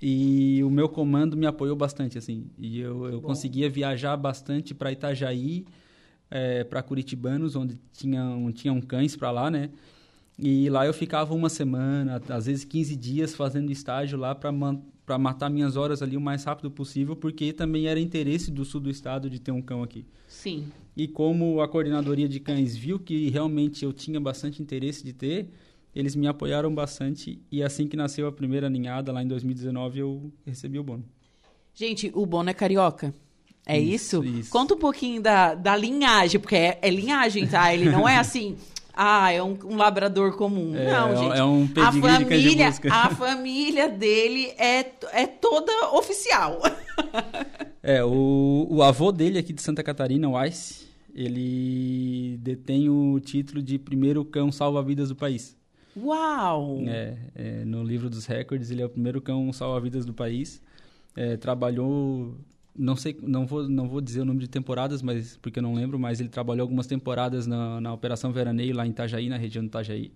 E o meu comando me apoiou bastante, assim. E eu, eu conseguia viajar bastante para Itajaí, é, para Curitibanos, onde tinham, tinham cães para lá, né? E lá eu ficava uma semana, às vezes 15 dias fazendo estágio lá para para matar minhas horas ali o mais rápido possível, porque também era interesse do sul do estado de ter um cão aqui. Sim. E como a coordenadoria de cães viu que realmente eu tinha bastante interesse de ter, eles me apoiaram bastante e assim que nasceu a primeira ninhada, lá em 2019, eu recebi o bônus. Gente, o Bono é carioca. É isso? Isso, isso. Conta um pouquinho da, da linhagem, porque é, é linhagem, tá? Ele não é assim, ah, é um, um labrador comum. É, não, é gente. é um a família, a família dele é, é toda oficial. É, o, o avô dele aqui de Santa Catarina, o Ice, ele detém o título de primeiro cão salva-vidas do país. Uau! É, é, no livro dos recordes, ele é o primeiro cão salva-vidas do país. É, trabalhou, não sei, não vou, não vou dizer o número de temporadas, mas porque eu não lembro, mas ele trabalhou algumas temporadas na, na Operação Veraneio lá em Itajaí, na região de Itajaí.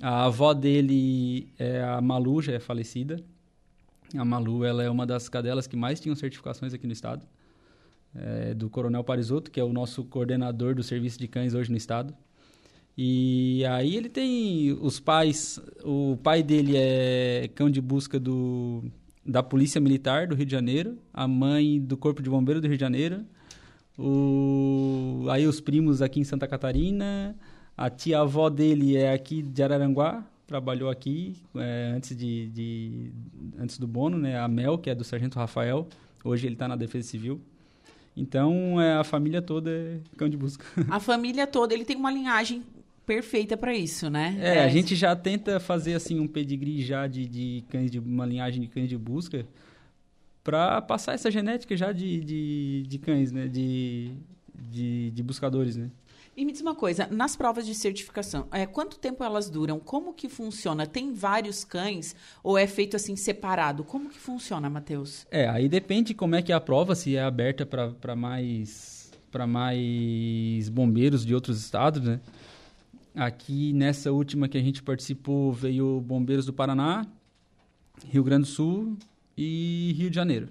A avó dele é a Malu, já é falecida. A Malu ela é uma das cadelas que mais tinham certificações aqui no estado. É, do Coronel Parisotto, que é o nosso coordenador do serviço de cães hoje no estado. E aí ele tem os pais, o pai dele é cão de busca do, da Polícia Militar do Rio de Janeiro, a mãe do Corpo de Bombeiro do Rio de Janeiro, o, aí os primos aqui em Santa Catarina, a tia-avó dele é aqui de Araranguá, trabalhou aqui é, antes, de, de, antes do Bono, né? A Mel, que é do Sargento Rafael, hoje ele está na Defesa Civil. Então, é, a família toda é cão de busca. A família toda, ele tem uma linhagem perfeita para isso, né? É, é, a gente já tenta fazer assim um pedigree já de, de cães de uma linhagem de cães de busca para passar essa genética já de, de, de cães, né? De, de, de buscadores, né? E me diz uma coisa, nas provas de certificação, é, quanto tempo elas duram? Como que funciona? Tem vários cães ou é feito assim separado? Como que funciona, Matheus? É, aí depende como é que é a prova, se é aberta para mais para mais bombeiros de outros estados, né? Aqui nessa última que a gente participou veio bombeiros do Paraná, Rio Grande do Sul e Rio de Janeiro.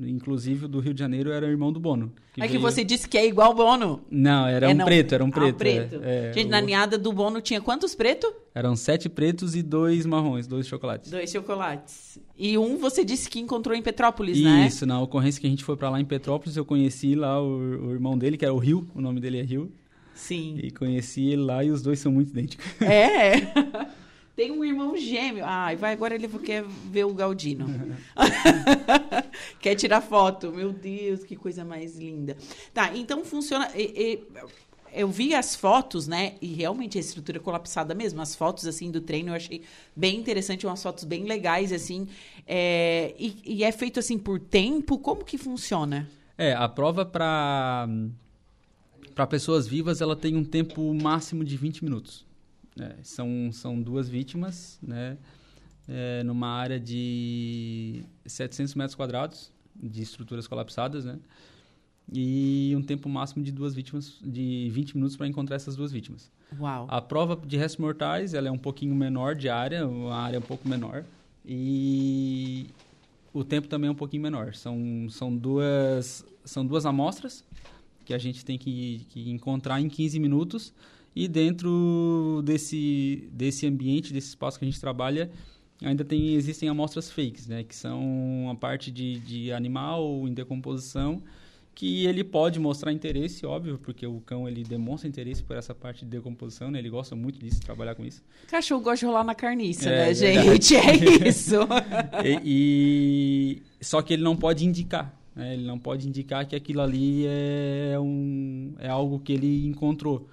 Inclusive, o do Rio de Janeiro era irmão do Bono. Que é veio... que você disse que é igual Bono. Não, era é, um não. preto, era um preto. Ah, preto. É, é, Gente, o... na ninhada do Bono tinha quantos pretos? Eram sete pretos e dois marrons, dois chocolates. Dois chocolates. E um você disse que encontrou em Petrópolis, Isso, né? Isso, na ocorrência que a gente foi para lá em Petrópolis, eu conheci lá o, o, irmão dele, que era o Rio, o nome dele é Rio. Sim. E conheci ele lá e os dois são muito idênticos. É? Tem um irmão gêmeo. Ai, vai agora ele quer ver o Galdino. quer tirar foto. Meu Deus, que coisa mais linda. Tá, então funciona. E, e, eu vi as fotos, né? E realmente a estrutura é colapsada mesmo. As fotos, assim, do treino eu achei bem interessante, umas fotos bem legais, assim. É, e, e é feito, assim, por tempo? Como que funciona? É, a prova para para pessoas vivas, ela tem um tempo máximo de 20 minutos. É, são, são duas vítimas, né? É, numa área de 700 metros quadrados de estruturas colapsadas, né? E um tempo máximo de duas vítimas, de 20 minutos para encontrar essas duas vítimas. Uau. A prova de restos mortais, ela é um pouquinho menor de área, uma área um pouco menor. E o tempo também é um pouquinho menor. São, são, duas, são duas amostras que a gente tem que, que encontrar em 15 minutos e dentro desse, desse ambiente, desse espaço que a gente trabalha, ainda tem, existem amostras fakes, né? Que são a parte de, de animal em decomposição, que ele pode mostrar interesse, óbvio, porque o cão ele demonstra interesse por essa parte de decomposição, né? Ele gosta muito disso, trabalhar com isso. Cachorro gosta de rolar na carniça, é, né, gente? É isso. e, e, só que ele não pode indicar, né? Ele não pode indicar que aquilo ali é um é algo que ele encontrou.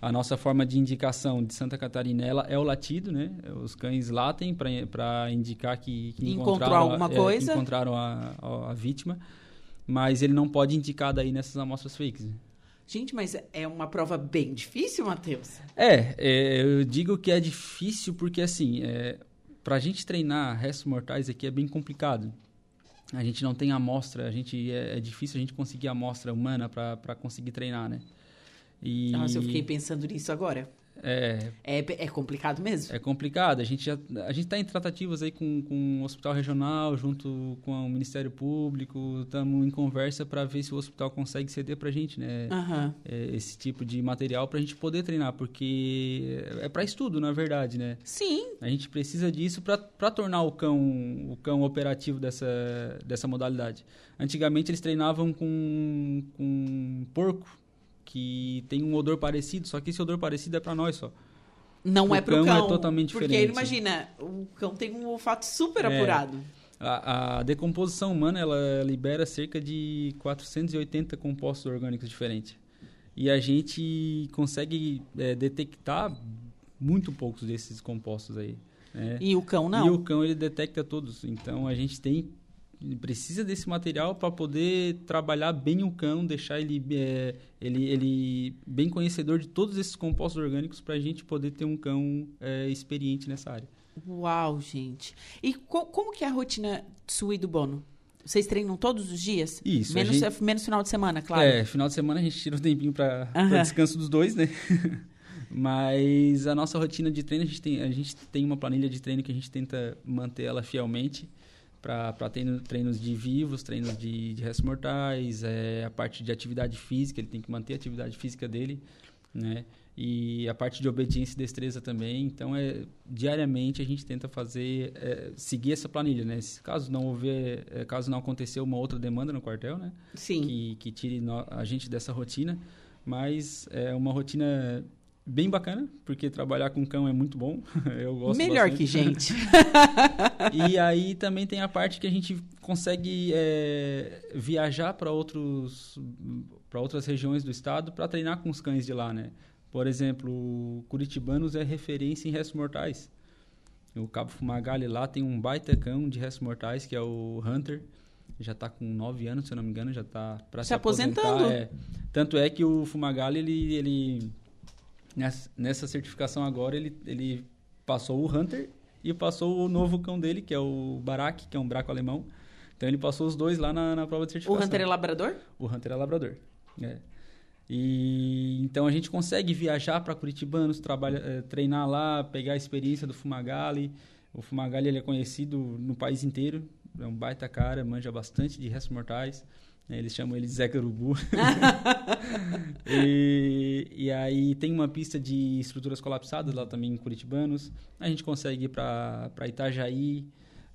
A nossa forma de indicação de Santa Catarina ela é o latido, né? Os cães latem para indicar que, que encontrou alguma a, coisa, é, encontraram a, a, a, vítima, mas ele não pode indicar daí nessas amostras fakes. Né? Gente, mas é uma prova bem difícil, Matheus. É, é, eu digo que é difícil porque assim, é, para a gente treinar restos mortais aqui é bem complicado. A gente não tem amostra, a gente é, é difícil a gente conseguir amostra humana para conseguir treinar, né? E... Nossa, eu fiquei pensando nisso agora. É, é, é complicado mesmo? É complicado. A gente já, a gente está em tratativas aí com, com o hospital regional, junto com o Ministério Público. Estamos em conversa para ver se o hospital consegue ceder para a gente, né? Uhum. É, esse tipo de material para a gente poder treinar, porque é para estudo, na verdade, né? Sim. A gente precisa disso para tornar o cão o cão operativo dessa, dessa modalidade. Antigamente eles treinavam com, com porco que tem um odor parecido, só que esse odor parecido é para nós só. Não o é pro cão. cão. é totalmente porque diferente. Porque imagina, o cão tem um olfato super é, apurado. A, a, decomposição humana, ela libera cerca de 480 compostos orgânicos diferentes. E a gente consegue é, detectar muito poucos desses compostos aí. Né? E o cão não? E o cão, ele detecta todos. Então, a gente tem precisa desse material para poder trabalhar bem o cão, deixar ele, é, ele, ele bem conhecedor de todos esses compostos orgânicos para a gente poder ter um cão é, experiente nessa área. Uau, gente! E co como que é a rotina sua e do Bono? Vocês treinam todos os dias? Isso. Menos, gente... menos final de semana, claro. É, final de semana a gente tira um tempinho para uh -huh. descanso dos dois, né? Mas a nossa rotina de treino, a gente, tem, a gente tem uma planilha de treino que a gente tenta manter ela fielmente para treino, treinos de vivos, treinos de, de restos mortais, é, a parte de atividade física, ele tem que manter a atividade física dele, né? E a parte de obediência e destreza também. Então, é, diariamente a gente tenta fazer, é, seguir essa planilha, né? Caso não houver, é, caso não acontecer uma outra demanda no quartel, né? Sim. Que, que tire no, a gente dessa rotina. Mas é uma rotina bem bacana, porque trabalhar com cão é muito bom. Eu gosto Melhor bastante. que gente. e aí também tem a parte que a gente consegue é, viajar para outros para outras regiões do estado para treinar com os cães de lá, né? Por exemplo, Curitibanos é referência em restos mortais. O Cabo Fumagalli lá tem um baita cão de restos mortais, que é o Hunter. Já está com 9 anos, se eu não me engano, já está para se, Se aposentando. aposentar. É. Tanto é que o Fumagalli, ele, ele nessa, certificação agora, ele, ele passou o Hunter e passou o novo cão dele, que é o Barak, que é um braco alemão. Então ele passou os dois lá na, na prova de O certificação. Hunter é labrador? O Hunter é labrador. É. E então a gente consegue viajar para Curitibanos, trabalha, eh, treinar lá, pegar a experiência do Fumagalli. O Fumagalli ele é conhecido no país inteiro, é um baita cara, manja bastante de restos mortais. Né? Eles chamam ele de Zé Carubu. e, e aí tem uma pista de estruturas colapsadas lá também em Curitibanos. A gente consegue ir para Itajaí,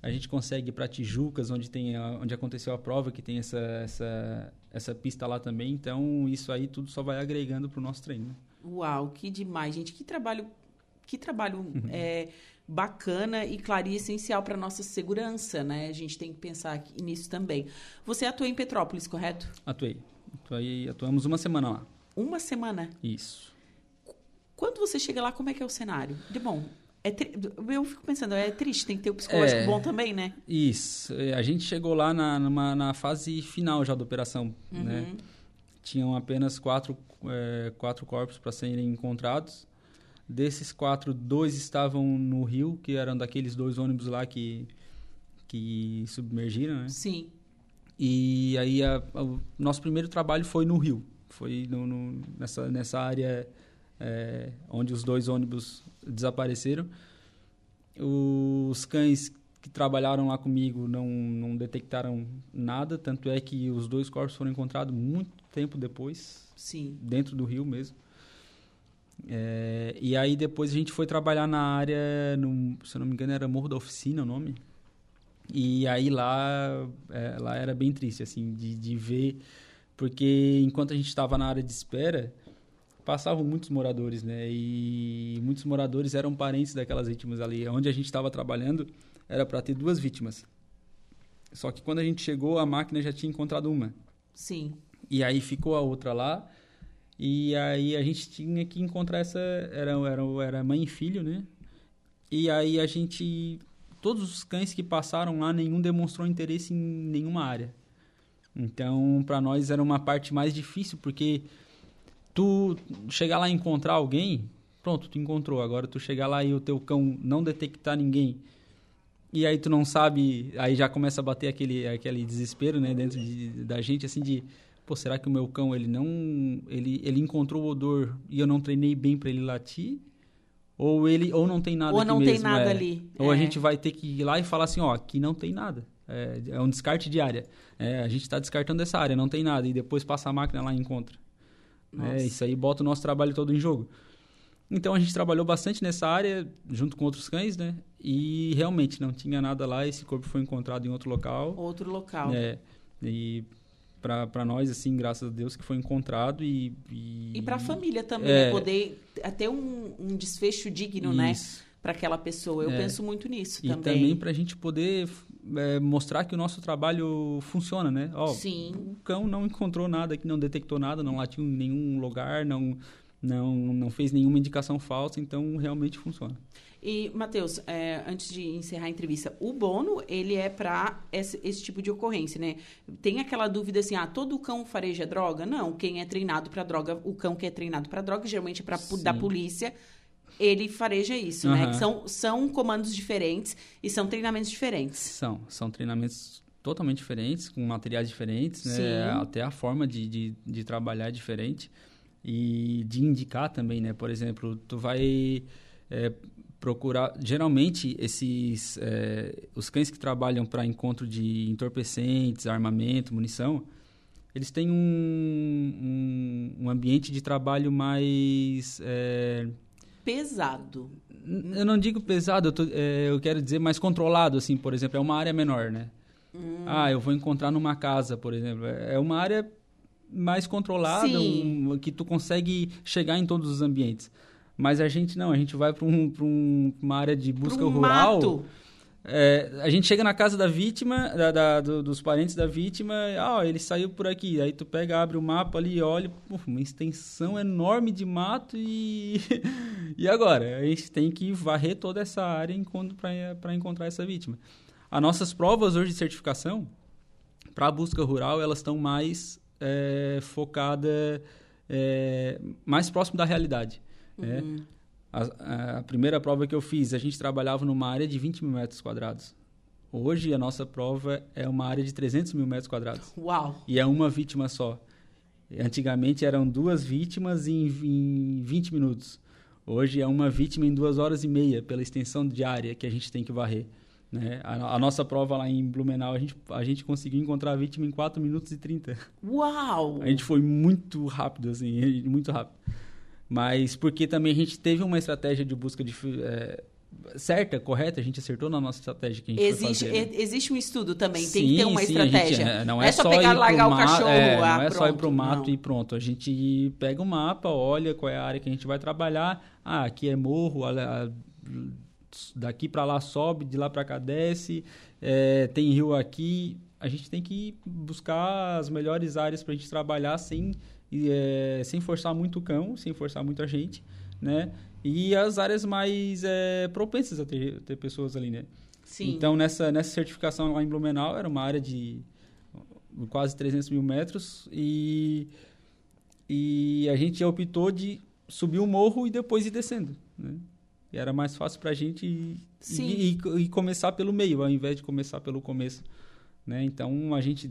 a gente consegue ir para Tijucas, onde, tem a- onde aconteceu a prova, que tem essa, essa, essa pista lá também. Então, isso aí tudo só vai agregando para o nosso treino. Uau, que demais, gente. Que trabalho, que trabalho Uhum. é, bacana e claro essencial para nossa segurança, né? A gente tem que pensar nisso também. Você atua em Petrópolis, correto? Atuei. Atuei. Atuamos uma semana lá. Uma semana. Isso. Quando você chega lá, como é que é o cenário? De bom, é tri- eu fico pensando, é triste, tem que ter o psicológico É. bom também, né? Isso. É, A gente chegou lá na, numa- na fase final já da operação. Né? Uhum. Tinham apenas quatro, é, quatro corpos para serem encontrados. Desses quatro, dois estavam no rio, que eram daqueles dois ônibus lá que, que submergiram, né? Sim. E aí a- a- o nosso primeiro trabalho foi no Rio, foi no, no- nessa, nessa área é, onde os dois ônibus desapareceram. Os cães que trabalharam lá comigo não, não detectaram nada, tanto é que os dois corpos foram encontrados muito tempo depois, Sim. dentro do rio mesmo. É, e aí depois a gente foi trabalhar na área, no, se eu não me engano era Morro da Oficina o nome. E aí lá, é, lá era bem triste, assim, de, de ver, porque enquanto a gente estava na área de espera, passavam muitos moradores, né? E muitos moradores eram parentes daquelas vítimas ali. Onde a gente estava trabalhando era para ter duas vítimas. Só que quando a gente chegou, a máquina já tinha encontrado uma. Sim. E aí ficou a outra lá. E aí a gente tinha que encontrar essa. Era, era, era mãe e filho, né? E aí a gente. Todos os cães que passaram lá, nenhum demonstrou interesse em nenhuma área. Então, para nós era uma parte mais difícil, porque tu chegar lá e encontrar alguém, pronto, tu encontrou. Agora tu chegar lá e o teu cão não detectar ninguém. E aí tu não sabe, aí já começa a bater aquele, aquele desespero, né, dentro de, da gente, assim, de, pô, será que o meu cão, ele não, ele, ele encontrou o odor e eu não treinei bem para ele latir? Ou ele, ou não tem nada Ou não tem mesmo, nada é. ali, Ou a é. gente vai ter que ir lá e falar assim, ó, aqui não tem nada. É, é um descarte de área. É, a gente está descartando essa área, não tem nada. E depois passa a máquina lá e encontra. É, isso aí bota o nosso trabalho todo em jogo. Então a gente trabalhou bastante nessa área, junto com outros cães, né? E realmente não tinha nada lá, esse corpo foi encontrado em outro local. Outro local. É, e para nós, assim, graças a Deus que foi encontrado e... E, E para a família também, É. né? Poder até um, um desfecho digno, né? Isso. Para aquela pessoa. Eu É. penso muito nisso E também. também para a gente poder é, mostrar que o nosso trabalho funciona, né? Ó, Sim. O cão não encontrou nada aqui, não detectou nada, não latiu em nenhum lugar, não, não, não fez nenhuma indicação falsa, então realmente funciona. E, Matheus, é, antes de encerrar a entrevista, o bono, ele é para esse, esse tipo de ocorrência, né? Tem aquela dúvida assim, ah, todo cão fareja droga? Não, quem é treinado para droga, o cão que é treinado para droga, geralmente é pra, Sim. da polícia, ele fareja isso, né? Aham. Que são, são comandos diferentes e são treinamentos diferentes. São, são treinamentos totalmente diferentes, com materiais diferentes, né? Sim. Até a forma de, de, de trabalhar é diferente. E de indicar também, né? Por exemplo, tu vai é, procurar geralmente esses é, os cães que trabalham para encontro de entorpecentes, armamento, munição, eles têm um, um, um ambiente de trabalho mais é, pesado. Eu não digo pesado, eu, tô, é, eu, quero dizer mais controlado, assim, por exemplo, é uma área menor, né? Hum. Ah, eu vou encontrar numa casa, por exemplo, é uma área mais controlada, um, que tu consegue chegar em todos os ambientes. Mas a gente não, a gente vai para um, um, uma área de busca um rural. Mato. É, a gente chega na casa da vítima, da, da, do, dos parentes da vítima, ah, ele saiu por aqui. Aí tu pega, abre o mapa ali, olha, pô, uma extensão enorme de mato e. e agora? A gente tem que varrer toda essa área para encontrar essa vítima. As nossas provas hoje de certificação, para a busca rural, elas estão mais é, focadas, é, mais próximo da realidade. Né? Uhum. A, a, primeira prova que eu fiz, a gente trabalhava numa área de 20 mil metros quadrados. Hoje, a nossa prova é uma área de 300 mil metros quadrados. Uau! E é uma vítima só. Antigamente, eram duas vítimas em, em 20 minutos. Hoje, é uma vítima em duas horas e meia, pela extensão de área que a gente tem que varrer. Né? A, a, nossa prova lá em Blumenau, a gente, a gente conseguiu encontrar a vítima em 4 minutos e 30. Uau! A gente foi muito rápido, assim, muito rápido mas porque também a gente teve uma estratégia de busca de é, certa, correta, a gente acertou na nossa estratégia que a gente existe, fazer, né? Existe um estudo também, sim, tem que ter uma sim, estratégia. Gente, é, não é, é só, só pegar largar o cachorro. É, ah, não é pronto, só ir para o mato não. e pronto. A gente pega o mapa, olha qual é a área que a gente vai trabalhar. Ah, aqui é morro, a, a, daqui para lá sobe, de lá para cá desce, é, tem rio aqui. A gente tem que buscar as melhores áreas para a gente trabalhar sem e, é, sem forçar muito o cão, sem forçar muito a gente, né? E as áreas mais é, propensas a ter, ter pessoas ali, né? Sim. Então, nessa, nessa certificação lá em Blumenau, era uma área de quase 300 mil metros e, e a gente optou de subir o morro e depois ir descendo, né? E era mais fácil para a gente ir, ir, começar pelo meio, ao invés de começar pelo começo, né? Então, a gente...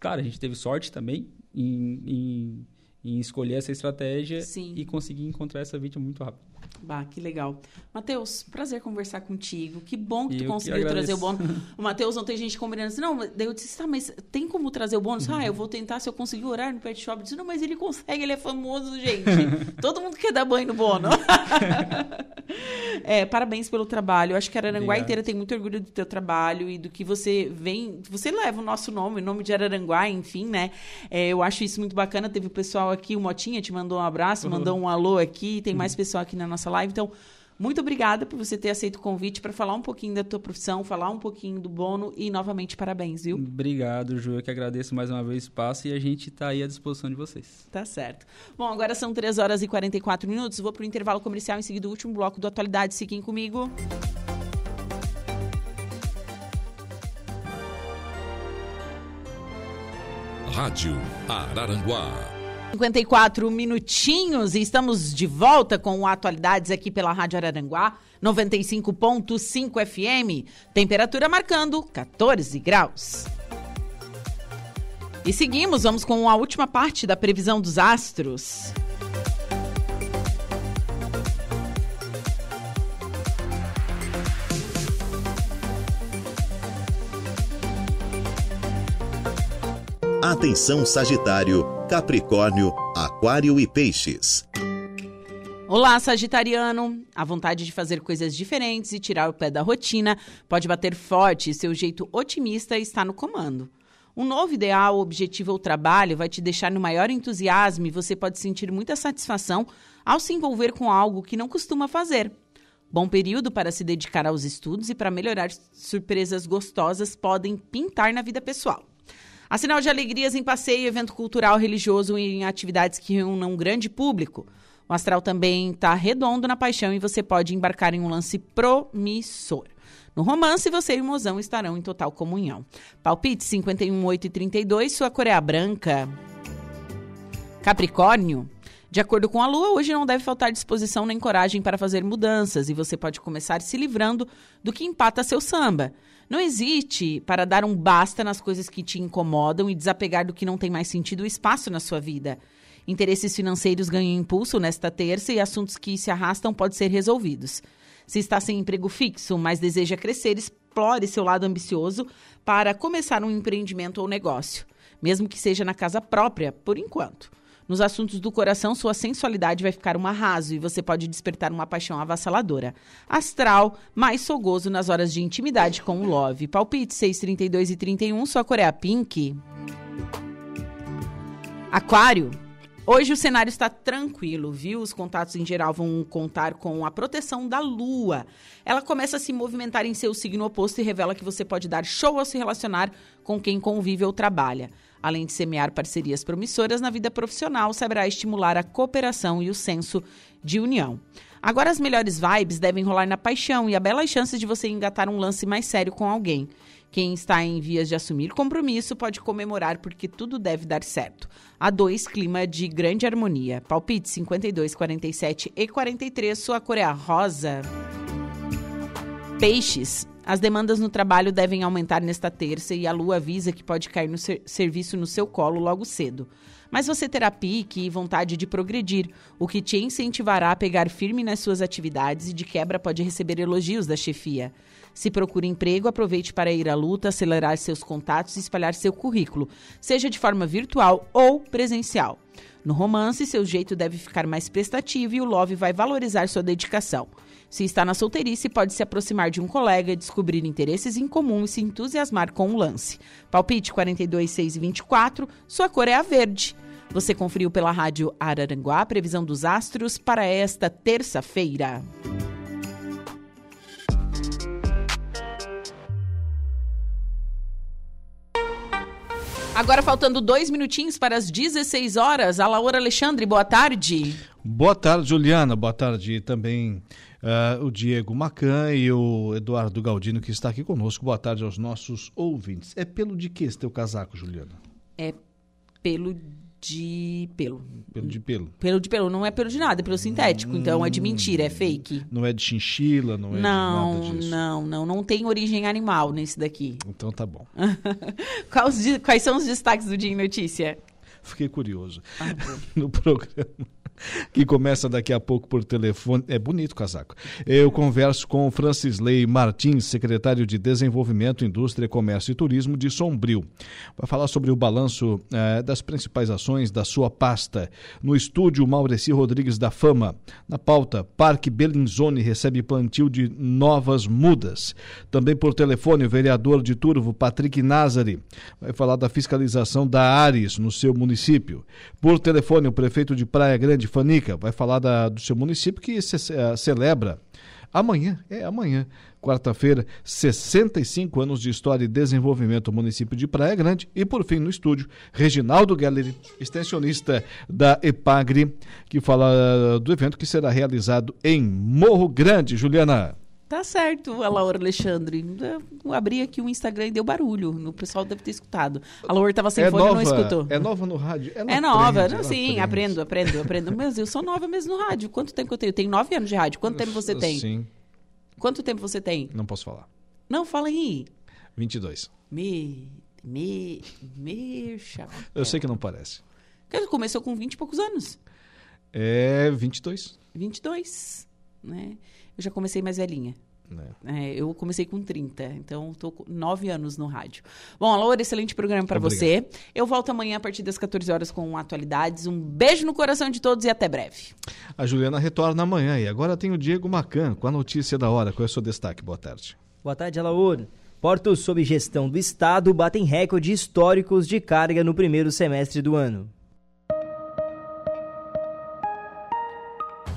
Claro, a gente teve sorte também, em, em, em escolher essa estratégia Sim. e conseguir encontrar essa vítima muito rápido. Bah, que legal. Matheus, prazer conversar contigo. Que bom que tu conseguiu que trazer o bônus. O Matheus não tem gente combinando assim, não, daí eu disse, tá, mas tem como trazer o bônus? Uhum. Ah, eu vou tentar se eu conseguir orar no pet shop. Eu disse, não, mas ele consegue, ele é famoso, gente. Todo mundo quer dar banho no bono. é, parabéns pelo trabalho. Eu acho que a Araranguá Obrigado. inteira tem muito orgulho do teu trabalho e do que você vem. Você leva o nosso nome, o nome de Araranguá, enfim, né? É, eu acho isso muito bacana. Teve o pessoal aqui, o Motinha te mandou um abraço, uhum. mandou um alô aqui. Tem mais uhum. pessoal aqui na nossa live. Então, muito obrigada por você ter aceito o convite para falar um pouquinho da tua profissão, falar um pouquinho do Bono e novamente parabéns, viu? Obrigado, Ju. Eu que agradeço mais uma vez o espaço e a gente está aí à disposição de vocês. Tá certo. Bom, agora são 3 horas e 44 minutos. Vou para o intervalo comercial em seguida o último bloco do Atualidade. Fiquem comigo. Rádio Araranguá. 54 minutinhos e estamos de volta com atualidades aqui pela Rádio Araranguá, 95.5 FM. Temperatura marcando 14 graus. E seguimos, vamos com a última parte da previsão dos astros. Atenção Sagitário, Capricórnio, Aquário e Peixes. Olá, Sagitariano! A vontade de fazer coisas diferentes e tirar o pé da rotina pode bater forte e seu jeito otimista está no comando. Um novo ideal, objetivo ou trabalho vai te deixar no maior entusiasmo e você pode sentir muita satisfação ao se envolver com algo que não costuma fazer. Bom período para se dedicar aos estudos e para melhorar surpresas gostosas podem pintar na vida pessoal. A sinal de alegrias em passeio, evento cultural, religioso e em atividades que reúnam um grande público. O astral também está redondo na paixão e você pode embarcar em um lance promissor. No romance, você e o mozão estarão em total comunhão. Palpite 51, 8 e 32, sua cor é branca. Capricórnio. De acordo com a Lua, hoje não deve faltar disposição nem coragem para fazer mudanças e você pode começar se livrando do que empata seu samba. Não existe para dar um basta nas coisas que te incomodam e desapegar do que não tem mais sentido o espaço na sua vida. Interesses financeiros ganham impulso nesta terça e assuntos que se arrastam podem ser resolvidos. Se está sem emprego fixo, mas deseja crescer, explore seu lado ambicioso para começar um empreendimento ou negócio, mesmo que seja na casa própria, por enquanto. Nos assuntos do coração, sua sensualidade vai ficar um arraso e você pode despertar uma paixão avassaladora. Astral, mais sogoso nas horas de intimidade com o Love. Palpite 6, 32 e 31, sua cor é a pink. Aquário. Hoje o cenário está tranquilo, viu? Os contatos em geral vão contar com a proteção da lua. Ela começa a se movimentar em seu signo oposto e revela que você pode dar show ao se relacionar com quem convive ou trabalha. Além de semear parcerias promissoras na vida profissional, saberá estimular a cooperação e o senso de união. Agora as melhores vibes devem rolar na paixão e há belas chances de você engatar um lance mais sério com alguém. Quem está em vias de assumir compromisso pode comemorar porque tudo deve dar certo. A dois, clima de grande harmonia. Palpite 52, 47 e 43, sua cor é a rosa. Peixes. As demandas no trabalho devem aumentar nesta terça e a lua avisa que pode cair no ser serviço no seu colo logo cedo. Mas você terá pique e vontade de progredir, o que te incentivará a pegar firme nas suas atividades e de quebra pode receber elogios da chefia. Se procura emprego, aproveite para ir à luta, acelerar seus contatos e espalhar seu currículo, seja de forma virtual ou presencial. No romance, seu jeito deve ficar mais prestativo e o Love vai valorizar sua dedicação. Se está na solteirice, pode se aproximar de um colega, descobrir interesses em comum e se entusiasmar com o lance. Palpite 42, 6 e 24, sua cor é a verde. Você conferiu pela rádio Araranguá a previsão dos astros para esta terça-feira. Agora faltando dois minutinhos para as 16 horas. A Laura Alexandre, boa tarde. Boa tarde, Juliana. Boa tarde também uh, o Diego Macan e o Eduardo Galdino que está aqui conosco. Boa tarde aos nossos ouvintes. É pelo de que esse teu casaco, Juliana? É pelo de pelo. Pelo de pelo. Pelo de pelo, não é pelo de nada, é pelo sintético. Hum, então é de mentira, é fake. Não é de chinchila, não é não, de nada disso. Não, não, não tem origem animal nesse daqui. Então tá bom. quais, quais são os destaques do Dia em Notícia? Fiquei curioso. Ah, no programa que começa daqui a pouco por telefone. É bonito o casaco. Eu converso com Francisley Martins, secretário de Desenvolvimento, Indústria, Comércio e Turismo de Sombrio. Vai falar sobre o balanço eh, das principais ações da sua pasta. No estúdio, Maureci Rodrigues da Fama. Na pauta, Parque Belinzone recebe plantio de novas mudas. Também por telefone, o vereador de Turvo, Patrick Nazari, vai falar da fiscalização da Ares no seu município. Por telefone, o prefeito de Praia Grande, Fanica, vai falar da, do seu município que se, uh, celebra amanhã, é amanhã, quarta-feira, 65 anos de história e desenvolvimento do município de Praia Grande. E por fim, no estúdio, Reginaldo Galleri, extensionista da EPAGRE, que fala do evento que será realizado em Morro Grande. Juliana. Tá certo, a Laura Alexandre. Eu abri aqui o Instagram e deu barulho. O pessoal deve ter escutado. A Laura estava sem é fone e não escutou. É nova no rádio? é nova. Aprende, sim, aprendo, aprendo, aprendo. Mas eu sou nova mesmo no rádio. Quanto tempo eu tenho? Eu tenho nove anos de rádio. Quanto tempo você tem? Sim. Quanto tempo você tem? Não posso falar. Não, fala aí. 22. Me... Me... Me... Eu sei que não parece. Começou com 20 e poucos anos. É 22. 22, né? Eu já comecei mais velhinha. É. É, eu comecei com 30, então estou com 9 anos no rádio. Bom, Laura, excelente programa para você. Eu volto amanhã a partir das 14 horas com atualidades. Um beijo no coração de todos e até breve. A Juliana retorna amanhã e agora tem o Diego Macan com a notícia da hora. Qual é o seu destaque? Boa tarde. Boa tarde, Laura. Portos sob gestão do Estado batem recordes históricos de carga no primeiro semestre do ano.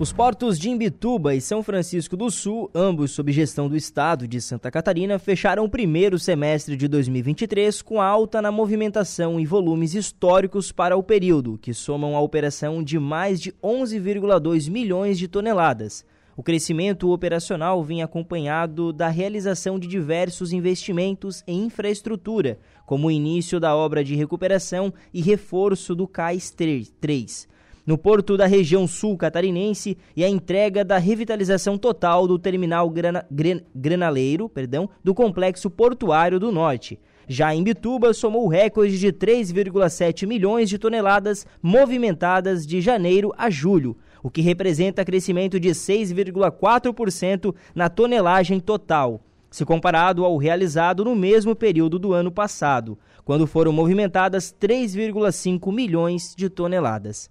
Os portos de Imbituba e São Francisco do Sul, ambos sob gestão do Estado de Santa Catarina, fecharam o primeiro semestre de 2023 com alta na movimentação e volumes históricos para o período, que somam a operação de mais de 11,2 milhões de toneladas. O crescimento operacional vinha acompanhado da realização de diversos investimentos em infraestrutura, como o início da obra de recuperação e reforço do Cais 3, no porto da região sul catarinense e a entrega da revitalização total do terminal grana, granaleiro perdão, do complexo portuário do norte. Já em Bituba, somou o recorde de 3,7 milhões de toneladas movimentadas de janeiro a julho, o que representa crescimento de 6,4% na tonelagem total, se comparado ao realizado no mesmo período do ano passado, quando foram movimentadas 3,5 milhões de toneladas.